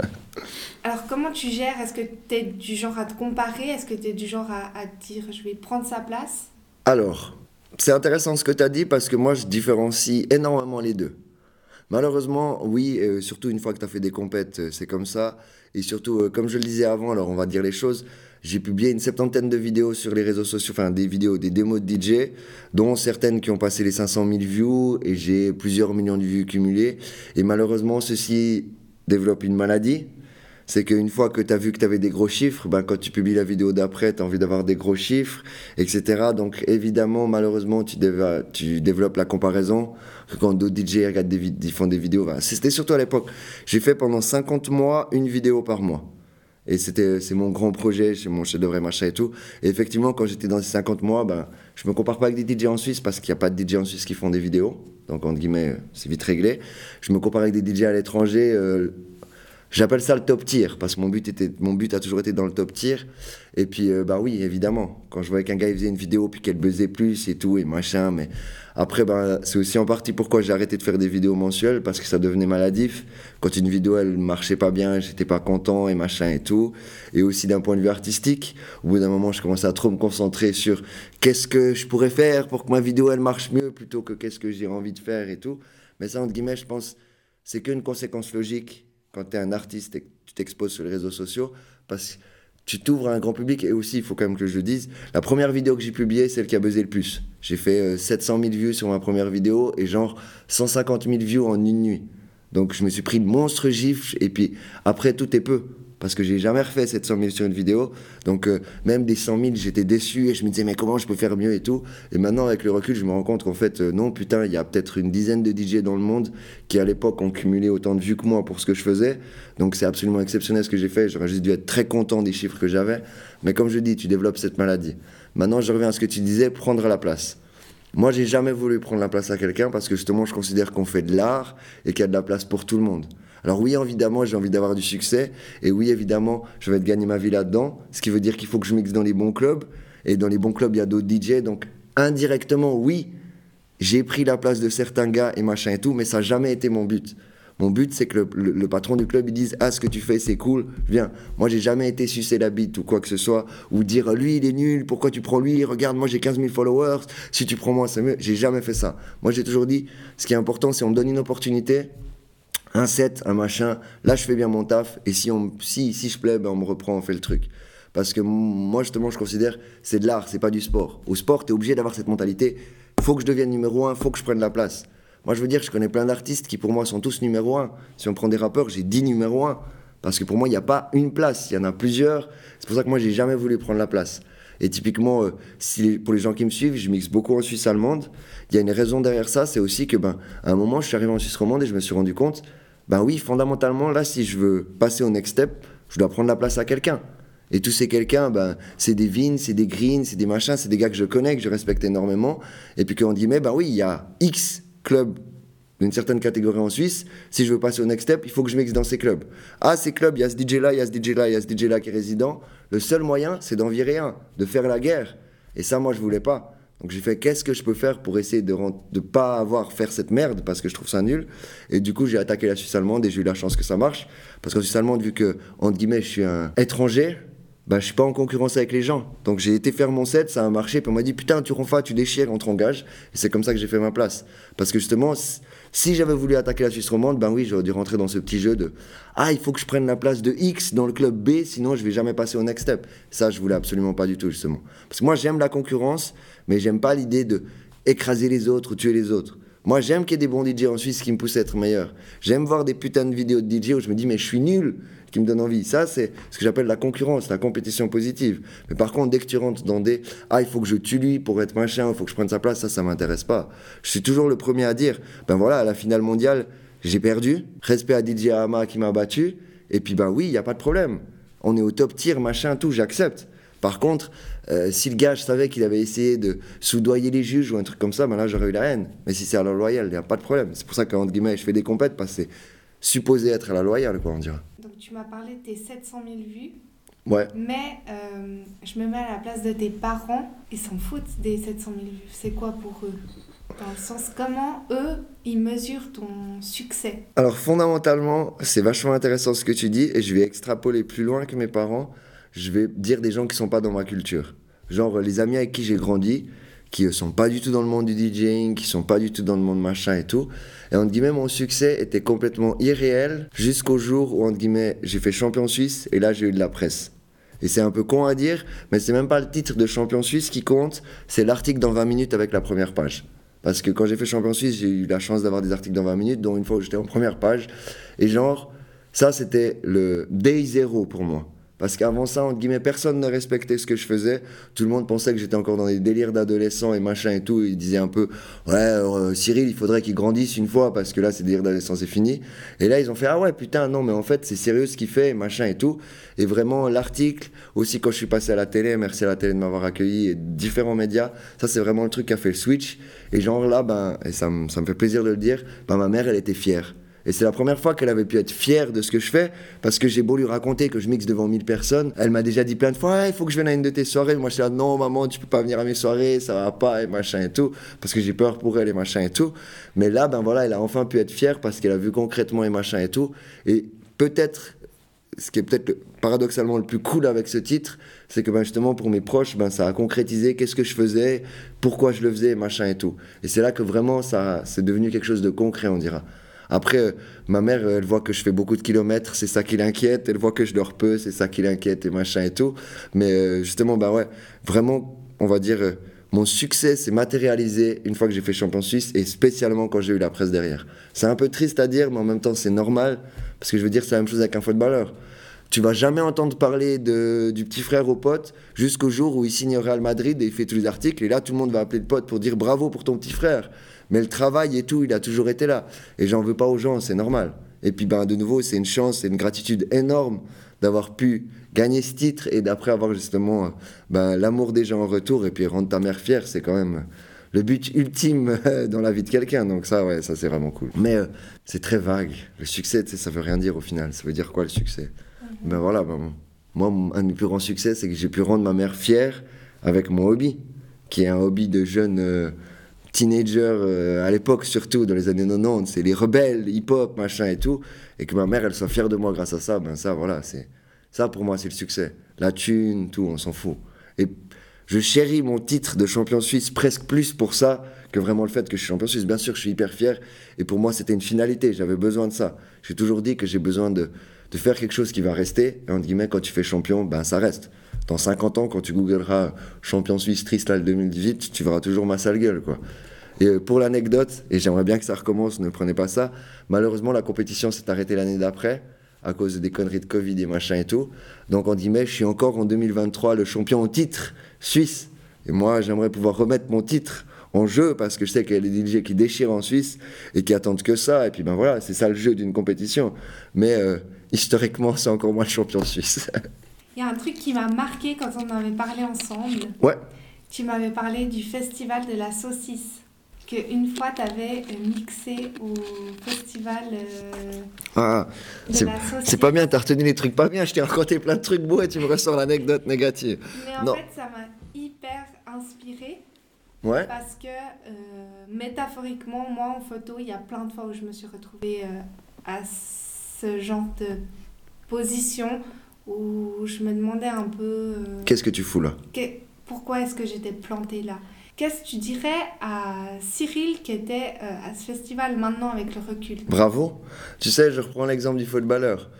Alors, comment tu gères? Est-ce que tu es du genre à te comparer? Est-ce que tu es du genre à, à dire je vais prendre sa place? Alors, c'est intéressant ce que tu as dit parce que moi, je différencie énormément les deux. Malheureusement, oui, euh, surtout une fois que tu as fait des compètes, euh, c'est comme ça. Et surtout, euh, comme je le disais avant, alors on va dire les choses, j'ai publié une septantaine de vidéos sur les réseaux sociaux, enfin des vidéos, des démos de DJ, dont certaines qui ont passé les 500 000 views et j'ai plusieurs millions de vues cumulées. Et malheureusement, ceci développe une maladie, c'est qu'une fois que tu as vu que tu avais des gros chiffres, ben, quand tu publies la vidéo d'après, tu as envie d'avoir des gros chiffres, etc. Donc évidemment, malheureusement, tu, développes la comparaison. Quand d'autres DJ regardent des ils font des vidéos, c'était surtout à l'époque. J'ai fait pendant 50 mois une vidéo par mois. Et c'était, c'est mon grand projet, c'est mon chef d'œuvre machin et tout. Et effectivement, quand j'étais dans ces 50 mois, ben, je me compare pas avec des DJ en Suisse parce qu'il n'y a pas de DJ en Suisse qui font des vidéos. Donc, entre guillemets, c'est vite réglé. Je me compare avec des DJ à l'étranger. Euh, J'appelle ça le top tier parce que mon but, était, mon but a toujours été dans le top tier. Et puis, euh, bah oui, évidemment, quand je voyais qu'un gars il faisait une vidéo puis qu'elle buzzait plus et tout et machin, mais après, bah, c'est aussi en partie pourquoi j'ai arrêté de faire des vidéos mensuelles parce que ça devenait maladif. Quand une vidéo elle marchait pas bien, j'étais pas content et machin et tout. Et aussi d'un point de vue artistique, au bout d'un moment, je commençais à trop me concentrer sur qu'est-ce que je pourrais faire pour que ma vidéo elle marche mieux plutôt que qu'est-ce que j'ai envie de faire et tout. Mais ça, entre guillemets, je pense, c'est qu'une conséquence logique quand tu es un artiste et que tu t'exposes sur les réseaux sociaux, parce que tu t'ouvres à un grand public. Et aussi, il faut quand même que je le dise, la première vidéo que j'ai publiée, celle qui a buzzé le plus. J'ai fait 700 euh, 000 vues sur ma première vidéo et genre 150 000 vues en une nuit. Donc je me suis pris de monstres gifles et puis après, tout est peu parce que j'ai jamais refait 700 000 sur une vidéo. Donc euh, même des 100 000, j'étais déçu et je me disais mais comment je peux faire mieux et tout. Et maintenant avec le recul, je me rends compte qu'en fait euh, non putain, il y a peut-être une dizaine de DJ dans le monde qui à l'époque ont cumulé autant de vues que moi pour ce que je faisais. Donc c'est absolument exceptionnel ce que j'ai fait. J'aurais juste dû être très content des chiffres que j'avais. Mais comme je dis, tu développes cette maladie. Maintenant, je reviens à ce que tu disais, prendre la place. Moi, j'ai jamais voulu prendre la place à quelqu'un parce que justement, je considère qu'on fait de l'art et qu'il y a de la place pour tout le monde. Alors oui, évidemment, j'ai envie d'avoir du succès. Et oui, évidemment, je vais gagner ma vie là-dedans. Ce qui veut dire qu'il faut que je mixe dans les bons clubs. Et dans les bons clubs, il y a d'autres DJ. Donc indirectement, oui, j'ai pris la place de certains gars et machin et tout, mais ça n'a jamais été mon but. Mon but, c'est que le, patron du club, il dise Ah, ce que tu fais, c'est cool, viens. Moi, j'ai jamais été sucer la bite ou quoi que ce soit, ou dire Lui, il est nul, pourquoi tu prends lui? Regarde, moi, j'ai 15 000 followers, si tu prends moi, c'est mieux. J'ai jamais fait ça. Moi, j'ai toujours dit Ce qui est important, c'est on me donne une opportunité, un set, un machin. Là, je fais bien mon taf. Et si, on, si, si je plais, ben, on me reprend, on fait le truc. Parce que moi, justement, je considère c'est de l'art, c'est pas du sport. Au sport, tu es obligé d'avoir cette mentalité faut que je devienne numéro un, faut que je prenne la place. Moi, je veux dire, je connais plein d'artistes qui, pour moi, sont tous numéro un. Si on prend des rappeurs, j'ai 10 numéro un. Parce que pour moi, il n'y a pas une place, il y en a plusieurs. C'est pour ça que moi, j'ai jamais voulu prendre la place. Et typiquement, euh, pour les gens qui me suivent, je mixe beaucoup en Suisse allemande. Il y a une raison derrière ça, c'est aussi que, ben, à un moment, je suis arrivé en Suisse romande et je me suis rendu compte, ben oui, fondamentalement, là, si je veux passer au next step, je dois prendre la place à quelqu'un. Et tous ces quelqu'un, ben, c'est des Vins, c'est des Greens, c'est des machins, c'est des gars que je connais, que je respecte énormément. Et puis qu'on dit, mais ben oui, il y a X clubs d'une certaine catégorie en Suisse. Si je veux passer au next step, il faut que je mixe dans ces clubs. Ah, ces clubs, il y a ce DJ là, il y a ce DJ là, il y a ce DJ là qui est résident. Le seul moyen, c'est d'en virer un, de faire la guerre. Et ça, moi, je voulais pas. Donc j'ai fait qu'est-ce que je peux faire pour essayer de ne pas avoir faire cette merde parce que je trouve ça nul? Et du coup j'ai attaqué la Suisse allemande et j'ai eu la chance que ça marche parce qu'en Suisse allemande vu que entre guillemets je suis un étranger, bah, je suis pas en concurrence avec les gens. Donc j'ai été faire mon set, ça a marché, puis on m'a dit putain, tu renfas, tu déchires, on te engage. Et c'est comme ça que j'ai fait ma place. Parce que justement, si j'avais voulu attaquer la Suisse romande, ben oui, j'aurais dû rentrer dans ce petit jeu de ah, il faut que je prenne la place de X dans le club B, sinon je vais jamais passer au next step. Ça, je voulais absolument pas du tout, justement. Parce que moi, j'aime la concurrence, mais j'aime pas l'idée de écraser les autres ou tuer les autres. Moi, j'aime qu'il y ait des bons DJ en Suisse qui me poussent à être meilleur. J'aime voir des putains de vidéos de DJ où je me dis, mais je suis nul qui me donne envie. Ça, c'est ce que j'appelle la concurrence, la compétition positive. Mais par contre, dès que tu rentres dans des ah, il faut que je tue lui pour être machin, il faut que je prenne sa place, ça, ça m'intéresse pas. Je suis toujours le premier à dire ben voilà, à la finale mondiale, j'ai perdu. Respect à DJ Ahama qui m'a battu. Et puis, ben oui, il n'y a pas de problème. On est au top tier, machin, tout, j'accepte. Par contre, euh, si le gars, je savais qu'il avait essayé de soudoyer les juges ou un truc comme ça, ben là, j'aurais eu la haine. Mais si c'est à la loyale, il n'y a pas de problème. C'est pour ça qu'entre guillemets, je fais des compètes parce que c'est supposé être à la loyale, quoi, on dirait tu m'as parlé de tes 700 000 vues. Ouais. Mais euh, je me mets à la place de tes parents, ils s'en foutent des 700 000 vues. C'est quoi pour eux? Dans le sens, comment eux, ils mesurent ton succès? Alors fondamentalement, c'est vachement intéressant ce que tu dis et je vais extrapoler plus loin que mes parents. Je vais dire des gens qui sont pas dans ma culture. Genre les amis avec qui j'ai grandi, qui ne sont pas du tout dans le monde du DJing, qui sont pas du tout dans le monde machin et tout. Et entre guillemets, mon succès était complètement irréel jusqu'au jour où, entre guillemets, j'ai fait champion suisse et là, j'ai eu de la presse. Et c'est un peu con à dire, mais c'est même pas le titre de champion suisse qui compte, c'est l'article dans 20 minutes avec la première page. Parce que quand j'ai fait champion suisse, j'ai eu la chance d'avoir des articles dans 20 minutes, dont une fois où j'étais en première page. Et genre, ça, c'était le day zéro pour moi. Parce qu'avant ça, entre guillemets, personne ne respectait ce que je faisais. Tout le monde pensait que j'étais encore dans des délires d'adolescents et machin et tout. Ils disaient un peu, ouais, euh, Cyril, il faudrait qu'il grandisse une fois parce que là, c'est délires d'adolescents, c'est fini. Et là, ils ont fait, ah ouais, putain, non, mais en fait, c'est sérieux ce qu'il fait, machin et tout. Et vraiment, l'article, aussi quand je suis passé à la télé, merci à la télé de m'avoir accueilli et différents médias, ça, c'est vraiment le truc qui a fait le switch. Et genre là, ben, et ça, ça me fait plaisir de le dire, ben, ma mère, elle était fière. Et c'est la première fois qu'elle avait pu être fière de ce que je fais, parce que j'ai beau lui raconter que je mixe devant 1000 personnes. Elle m'a déjà dit plein de fois, il faut que je vienne à une de tes soirées. Moi, je suis là, non, maman, tu peux pas venir à mes soirées, ça va pas, et machin et tout, parce que j'ai peur pour elle et machin et tout. Mais là, ben voilà, elle a enfin pu être fière parce qu'elle a vu concrètement et machin et tout. Et peut-être ce qui est peut-être paradoxalement le plus cool avec ce titre, c'est que ben justement pour mes proches, ben ça a concrétisé qu'est-ce que je faisais, pourquoi je le faisais, machin et tout. Et c'est là que vraiment ça c'est devenu quelque chose de concret, on dira. Après, ma mère, elle voit que je fais beaucoup de kilomètres, c'est ça qui l'inquiète. Elle voit que je dors peu, c'est ça qui l'inquiète et machin et tout. Mais euh, justement, bah ouais, vraiment, on va dire, euh, mon succès s'est matérialisé une fois que j'ai fait champion suisse et spécialement quand j'ai eu la presse derrière. C'est un peu triste à dire, mais en même temps, c'est normal parce que je veux dire, c'est la même chose avec un footballeur. Tu vas jamais entendre parler de, du petit frère au pote jusqu'au jour où il signe Real Madrid et il fait tous les articles. Et là, tout le monde va appeler le pote pour dire bravo pour ton petit frère. Mais le travail et tout, il a toujours été là. Et j'en veux pas aux gens, c'est normal. Et puis, ben, de nouveau, c'est une chance, c'est une gratitude énorme d'avoir pu gagner ce titre et d'après avoir justement ben, l'amour des gens en retour et puis rendre ta mère fière, c'est quand même le but ultime dans la vie de quelqu'un. Donc ça, ouais, ça c'est vraiment cool. Mais euh, c'est très vague. Le succès, ça veut rien dire au final. Ça veut dire quoi le succès? Ben voilà, ben, moi, un des plus grands succès, c'est que j'ai pu rendre ma mère fière avec mon hobby, qui est un hobby de jeune... Euh, teenager euh, à l'époque surtout dans les années 90 c'est les rebelles hip-hop machin et tout et que ma mère elle soit fière de moi grâce à ça ben ça voilà c'est ça pour moi c'est le succès. La thune tout on s'en fout. Et je chéris mon titre de champion suisse presque plus pour ça que vraiment le fait que je suis champion suisse. Bien sûr je suis hyper fier et pour moi c'était une finalité j'avais besoin de ça. J'ai toujours dit que j'ai besoin de, de faire quelque chose qui va rester et entre guillemets quand tu fais champion ben ça reste Dans 50 ans, quand tu googleras champion suisse Tristal 2018, tu verras toujours ma sale gueule, quoi. Et euh, pour l'anecdote, et j'aimerais bien que ça recommence, ne prenez pas ça, malheureusement, la compétition s'est arrêtée l'année d'après, à cause des conneries de Covid et machin et tout. Donc, en guillemets, je suis encore en 2023 le champion en titre suisse. Et moi, j'aimerais pouvoir remettre mon titre en jeu parce que je sais qu'il y a des DJ qui déchirent en Suisse et qui attendent que ça. Et puis ben voilà, c'est ça le jeu d'une compétition. Mais euh, historiquement, c'est encore moi le champion suisse. Il y a un truc qui m'a marqué quand on avait parlé ensemble. Ouais. Tu m'avais parlé du festival de la saucisse. Qu'une fois, tu avais mixé au festival euh, ah, de la saucisse. c'est pas bien, t'as retenu les trucs pas bien. Je t'ai raconté plein de trucs beaux et tu me ressors l'anecdote négative. Mais en Non. fait, ça m'a hyper inspiré Ouais. parce que euh, métaphoriquement, moi en photo, il y a plein de fois où je me suis retrouvée euh, à ce genre de position où je me demandais un peu euh, Qu'est-ce que tu fous là? que- pourquoi est-ce que j'étais plantée là? Qu'est-ce que tu dirais à Cyril qui était euh, à ce festival maintenant avec le recul? Bravo. Tu sais, je reprends l'exemple du footballeur.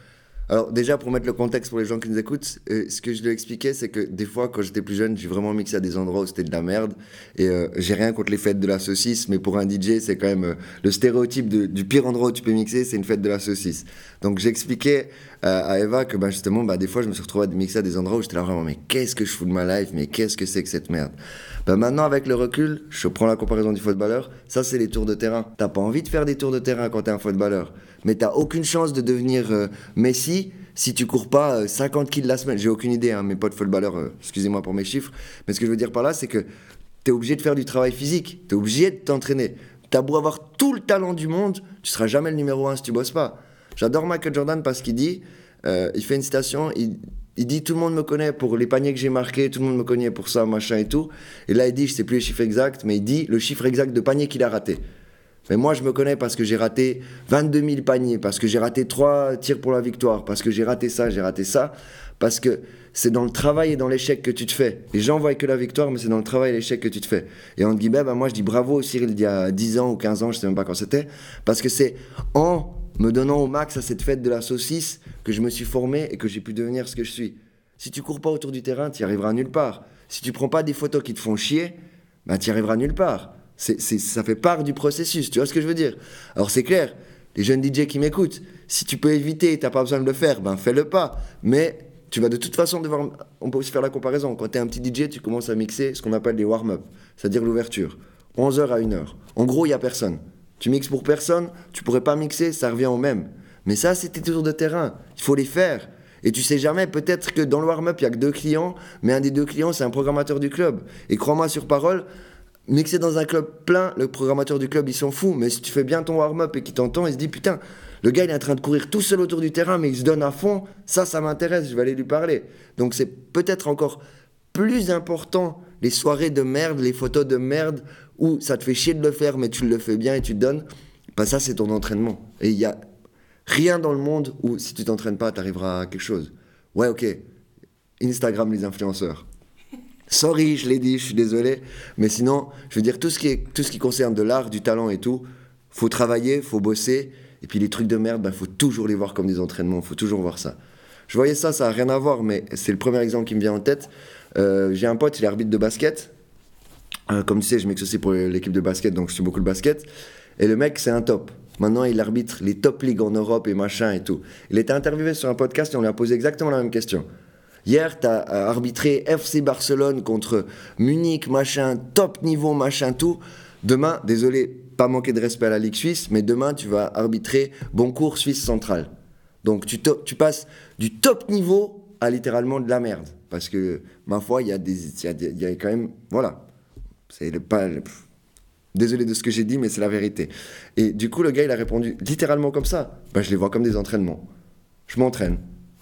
Alors déjà, pour mettre le contexte pour les gens qui nous écoutent, euh, ce que je lui expliquais, c'est que des fois, quand j'étais plus jeune, j'ai vraiment mixé à des endroits où c'était de la merde. Et euh, j'ai rien contre les fêtes de la saucisse, mais pour un DJ, c'est quand même euh, le stéréotype du pire endroit où tu peux mixer, c'est une fête de la saucisse. Donc j'expliquais à Eva que bah, justement, bah, des fois, je me suis retrouvé à mixer à des endroits où j'étais là vraiment, mais qu'est-ce que je fous de ma life Mais qu'est-ce que c'est que cette merde? Bah, Maintenant, avec le recul, je prends la comparaison du footballeur, ça c'est les tours de terrain. T'as pas envie de faire des tours de terrain quand t'es un footballeur, mais t'as aucune chance de devenir euh, Messi si tu cours pas euh, 50 kills la semaine. J'ai aucune idée, hein, mes potes footballeurs, euh, excusez-moi pour mes chiffres, mais ce que je veux dire par là, c'est que t'es obligé de faire du travail physique, t'es obligé de t'entraîner. T'as beau avoir tout le talent du monde, tu seras jamais le numéro un si tu bosses pas. J'adore Michael Jordan parce qu'il dit, euh, il fait une citation, il, dit tout le monde me connaît pour les paniers que j'ai marqués, tout le monde me connaît pour ça, machin et tout. Et là il dit, je sais plus les chiffres exacts, mais il dit le chiffre exact de paniers qu'il a raté. Mais moi, je me connais parce que j'ai raté 22 000 paniers, parce que j'ai raté 3 tirs pour la victoire, parce que j'ai raté ça, j'ai raté ça, parce que c'est dans le travail et dans l'échec que tu te fais. Les gens voient que la victoire, mais c'est dans le travail et l'échec que tu te fais. Et entre guillemets, bah, moi, je dis bravo Cyril d'il y a 10 ans ou 15 ans, je sais même pas quand c'était, parce que c'est en me donnant au max à cette fête de la saucisse que je me suis formé et que j'ai pu devenir ce que je suis. Si tu cours pas autour du terrain, tu arriveras nulle part. Si tu prends pas des photos qui te font chier, bah, tu arriveras nulle part. Ça fait part du processus, tu vois ce que je veux dire? Alors c'est clair, les jeunes DJ qui m'écoutent, si tu peux éviter et t'as pas besoin de le faire, ben fais-le pas. Mais tu vas de toute façon devoir... On peut aussi faire la comparaison. Quand tu es un petit DJ, tu commences à mixer ce qu'on appelle les warm-up, c'est-à-dire l'ouverture. 11h à 1h. En gros, il y a personne. Tu mixes pour personne, tu pourrais pas mixer, ça revient au même. Mais ça, c'est tes tours de terrain. Il faut les faire. Et tu sais jamais, peut-être que dans le warm-up, il y a que deux clients, mais un des deux clients, c'est un programmateur du club. Et crois-moi sur parole, mixer dans un club plein, le programmateur du club, il s'en fout. Mais si tu fais bien ton warm-up et qu'il t'entend, il se dit putain, le gars, il est en train de courir tout seul autour du terrain, mais il se donne à fond. Ça, ça m'intéresse, je vais aller lui parler. Donc c'est peut-être encore plus important les soirées de merde, les photos de merde, où ça te fait chier de le faire, mais tu le fais bien et tu te donnes. Bah ça, c'est ton entraînement. Et il y a rien dans le monde où si tu t'entraînes pas, tu arriveras à quelque chose. Ouais, ok. Instagram, les influenceurs. Sorry, je l'ai dit, je suis désolé. Mais sinon, je veux dire, tout ce qui, est, tout ce qui concerne de l'art, du talent et tout, faut travailler, faut bosser. Et puis les trucs de merde, il faut toujours les voir comme des entraînements, faut toujours voir ça. Je voyais ça, ça n'a rien à voir, mais c'est le premier exemple qui me vient en tête. Euh, J'ai un pote, il est arbitre de basket. Euh, comme tu sais, je aussi pour l'équipe de basket, donc je suis beaucoup le basket. Et le mec, c'est un top. Maintenant, il arbitre les top ligues en Europe et machin et tout. Il était interviewé sur un podcast et on lui a posé exactement la même question. Hier, tu as arbitré FC Barcelone contre Munich, machin, top niveau, machin, tout. Demain, désolé, pas manquer de respect à la Ligue suisse, mais demain, tu vas arbitrer Boncourt Suisse centrale. Donc, tu, passes du top niveau à littéralement de la merde. Parce que, ma foi, il y, a des- y, y a quand même. Voilà. C'est le- pas. Désolé de ce que j'ai dit, mais c'est la vérité. Et du coup, le gars, il a répondu littéralement comme ça. Ben, je les vois comme des entraînements. Je m'entraîne.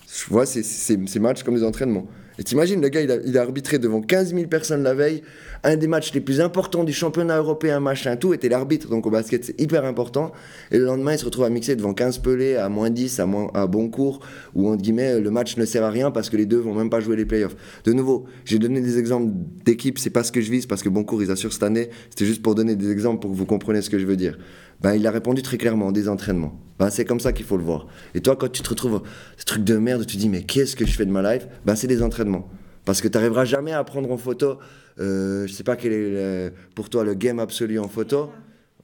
Je vois ces, ces, ces matchs comme des entraînements. Et t'imagines, le gars, il a, arbitré devant 15 000 personnes la veille. Un des matchs les plus importants du championnat européen, machin, tout, était l'arbitre. Donc au basket, c'est hyper important. Et le lendemain, il se retrouve à mixer devant 15 pelés, à moins 10, à, moins, à bon cours, où, entre guillemets, le match ne sert à rien parce que les deux vont même pas jouer les playoffs. De nouveau, j'ai donné des exemples d'équipes, c'est pas ce que je vise parce que Boncourt, ils assurent cette année. C'était juste pour donner des exemples pour que vous compreniez ce que je veux dire. Ben, il a répondu très clairement, des entraînements. Ben, c'est comme ça qu'il faut le voir. Et toi, quand tu te retrouves ce truc de merde, tu te dis, mais qu'est-ce que je fais de ma life? Ben, c'est des entraînements. Parce que tu n'arriveras jamais à prendre en photo, euh, je sais pas quel est pour toi le game absolu en photo.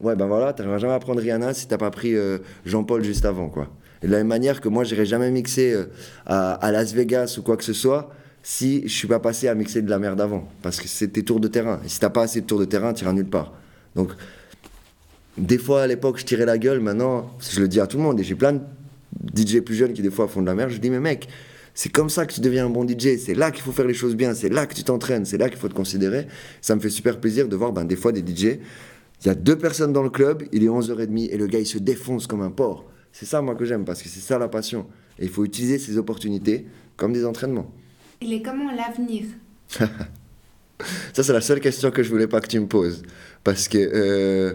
Ouais, ben voilà, tu n'arriveras jamais à prendre Rihanna si tu n'as pas pris euh, Jean-Paul juste avant, quoi. Et de la même manière que moi, j'irai jamais mixer euh, à, Las Vegas ou quoi que ce soit si je suis pas passé à mixer de la merde avant. Parce que c'est tes tours de terrain. Et si t'as pas assez de tours de terrain, tu iras nulle part. Donc, des fois, à l'époque, je tirais la gueule. Maintenant, je le dis à tout le monde. Et j'ai plein de DJ plus jeunes qui, des fois, font de la merde. Je dis, mais mec, c'est comme ça que tu deviens un bon DJ. C'est là qu'il faut faire les choses bien. C'est là que tu t'entraînes. C'est là qu'il faut te considérer. Ça me fait super plaisir de voir, ben, des fois, des DJ. Il y a deux personnes dans le club, il est 11h30 et le gars, il se défonce comme un porc. C'est ça, moi, que j'aime, parce que c'est ça la passion. Et il faut utiliser ces opportunités comme des entraînements. Il est comment l'avenir? Ça, c'est la seule question que je voulais pas que tu me poses. Parce que euh,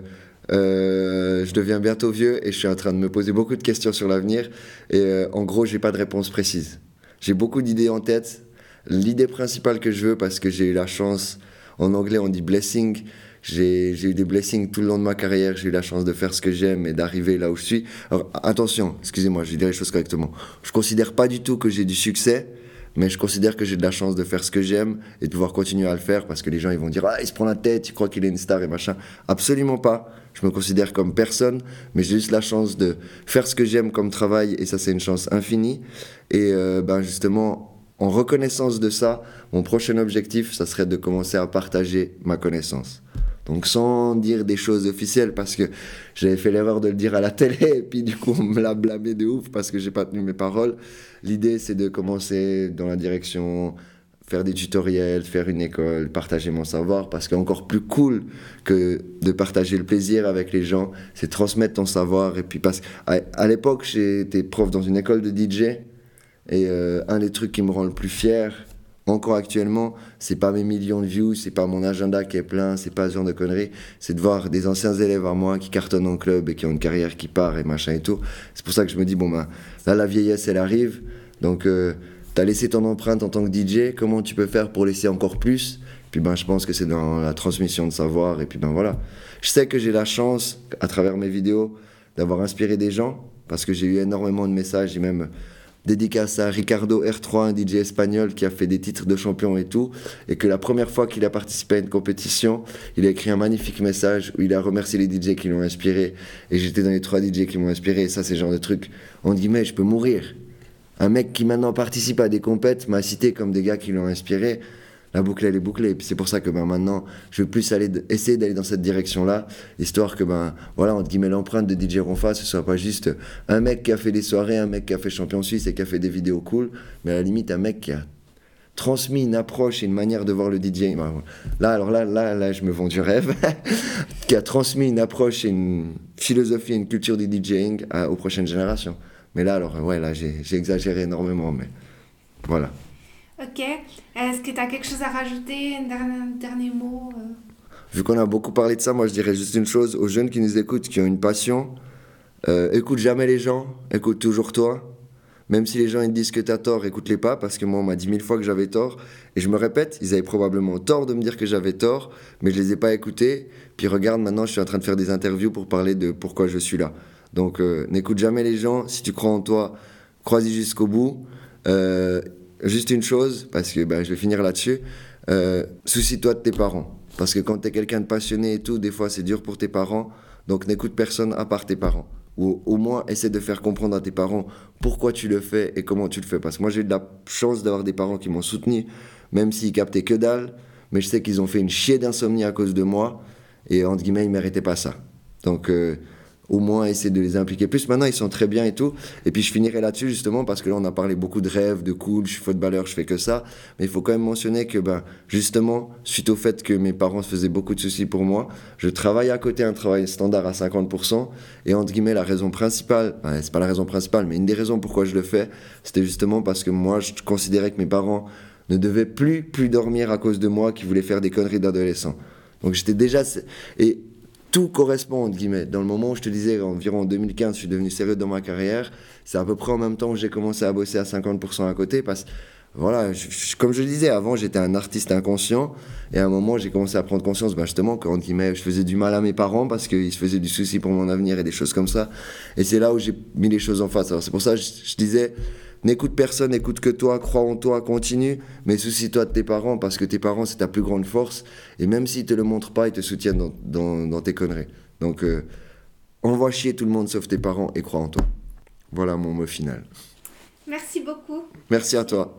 euh, je deviens bientôt vieux et je suis en train de me poser beaucoup de questions sur l'avenir. Et euh, en gros, j'ai pas de réponse précise. J'ai beaucoup d'idées en tête. L'idée principale que je veux, parce que j'ai eu la chance, en anglais on dit blessing, j'ai eu des blessings tout le long de ma carrière, j'ai eu la chance de faire ce que j'aime et d'arriver là où je suis. Alors attention, excusez-moi, je vais les choses correctement. Je considère pas du tout que j'ai du succès, mais je considère que j'ai de la chance de faire ce que j'aime et de pouvoir continuer à le faire parce que les gens ils vont dire ah il se prend la tête, il croit qu'il est une star et machin. Absolument pas. Je me considère comme personne, mais j'ai juste la chance de faire ce que j'aime comme travail et ça c'est une chance infinie. Et euh, ben justement en reconnaissance de ça, mon prochain objectif, ça serait de commencer à partager ma connaissance. Donc sans dire des choses officielles, parce que j'avais fait l'erreur de le dire à la télé, et puis du coup on me l'a blâmé de ouf parce que j'ai pas tenu mes paroles. L'idée c'est de commencer dans la direction faire des tutoriels, faire une école, partager mon savoir, parce qu'encore plus cool que de partager le plaisir avec les gens, c'est transmettre ton savoir. Et puis parce à, l'époque j'étais prof dans une école de DJ, et euh, un des trucs qui me rend le plus fier, encore actuellement, c'est pas mes millions de views, c'est pas mon agenda qui est plein, c'est pas ce genre de conneries, c'est de voir des anciens élèves à moi qui cartonnent en club et qui ont une carrière qui part et machin et tout. C'est pour ça que je me dis, bon ben, là la vieillesse elle arrive, donc euh, t'as laissé ton empreinte en tant que DJ, comment tu peux faire pour laisser encore plus? Puis ben je pense que c'est dans la transmission de savoir et puis ben voilà. Je sais que j'ai la chance, à travers mes vidéos, d'avoir inspiré des gens, parce que j'ai eu énormément de messages et même dédicace à Ricardo R3, un DJ espagnol qui a fait des titres de champion et tout, et que la première fois qu'il a participé à une compétition, il a écrit un magnifique message où il a remercié les DJ qui l'ont inspiré, et j'étais dans les trois DJ qui m'ont inspiré, et ça c'est le genre de truc, on dit mais je peux mourir. Un mec qui maintenant participe à des compètes m'a cité comme des gars qui l'ont inspiré, la boucle elle est bouclée. C'est pour ça que ben, maintenant, je veux plus aller essayer d'aller dans cette direction-là, histoire que ben voilà entre guillemets l'empreinte de DJ Ronfa, ce soit pas juste un mec qui a fait des soirées, un mec qui a fait champion suisse et qui a fait des vidéos cool, mais à la limite un mec qui a transmis une approche et une manière de voir le DJ. Ben, là, alors là, là, là, je me vends du rêve. qui a transmis une approche et une philosophie et une culture du DJing aux prochaines générations. Mais là, alors, ouais, là, j'ai exagéré énormément, mais voilà. Ok. Est-ce que tu as quelque chose à rajouter, un dernier, mot euh? Vu qu'on a beaucoup parlé de ça, moi je dirais juste une chose aux jeunes qui nous écoutent, qui ont une passion. Euh, écoute jamais les gens, écoute toujours toi. Même si les gens ils disent que tu as tort, écoute-les pas, parce que moi on m'a dit mille fois que j'avais tort. Et je me répète, ils avaient probablement tort de me dire que j'avais tort, mais je les ai pas écoutés. Puis regarde, maintenant je suis en train de faire des interviews pour parler de pourquoi je suis là. Donc euh, n'écoute jamais les gens, si tu crois en toi, crois-y jusqu'au bout. Euh, juste une chose, parce que ben, je vais finir là-dessus. Euh, soucie-toi de tes parents. Parce que quand tu es quelqu'un de passionné et tout, des fois c'est dur pour tes parents. Donc n'écoute personne à part tes parents. Ou au moins essaie de faire comprendre à tes parents pourquoi tu le fais et comment tu le fais. Parce que moi j'ai eu de la chance d'avoir des parents qui m'ont soutenu, même s'ils captaient que dalle. Mais je sais qu'ils ont fait une chier d'insomnie à cause de moi. Et entre guillemets, ils méritaient pas ça. Donc au moins essayer de les impliquer plus. Maintenant, ils sont très bien et tout. Et puis, je finirai là-dessus, justement, parce que là, on a parlé beaucoup de rêves, de cool, je suis footballeur, je fais que ça. Mais il faut quand même mentionner que, ben, justement, suite au fait que mes parents se faisaient beaucoup de soucis pour moi, je travaille à côté un travail standard à 50%. Et entre guillemets, la raison principale, c'est pas la raison principale, mais une des raisons pourquoi je le fais, c'était justement parce que moi, je considérais que mes parents ne devaient plus, plus dormir à cause de moi qui voulaient faire des conneries d'adolescents. Donc j'étais déjà... tout correspond, entre guillemets. Dans le moment où je te disais, environ en 2015, je suis devenu sérieux dans ma carrière, c'est à peu près en même temps où j'ai commencé à bosser à 50% à côté, parce voilà, comme je disais, avant, j'étais un artiste inconscient, et à un moment, j'ai commencé à prendre conscience, bah, justement, guillemets, je faisais du mal à mes parents, parce qu'ils se faisaient du souci pour mon avenir et des choses comme ça, et c'est là où j'ai mis les choses en face. Alors c'est pour ça que je, disais, N'écoute personne, écoute que toi, crois en toi, continue, mais soucie-toi de tes parents parce que tes parents, c'est ta plus grande force. Et même s'ils te le montrent pas, ils te soutiennent dans, dans, dans tes conneries. Donc, euh, envoie chier tout le monde sauf tes parents et crois en toi. Voilà mon mot final. Merci beaucoup. Merci à toi.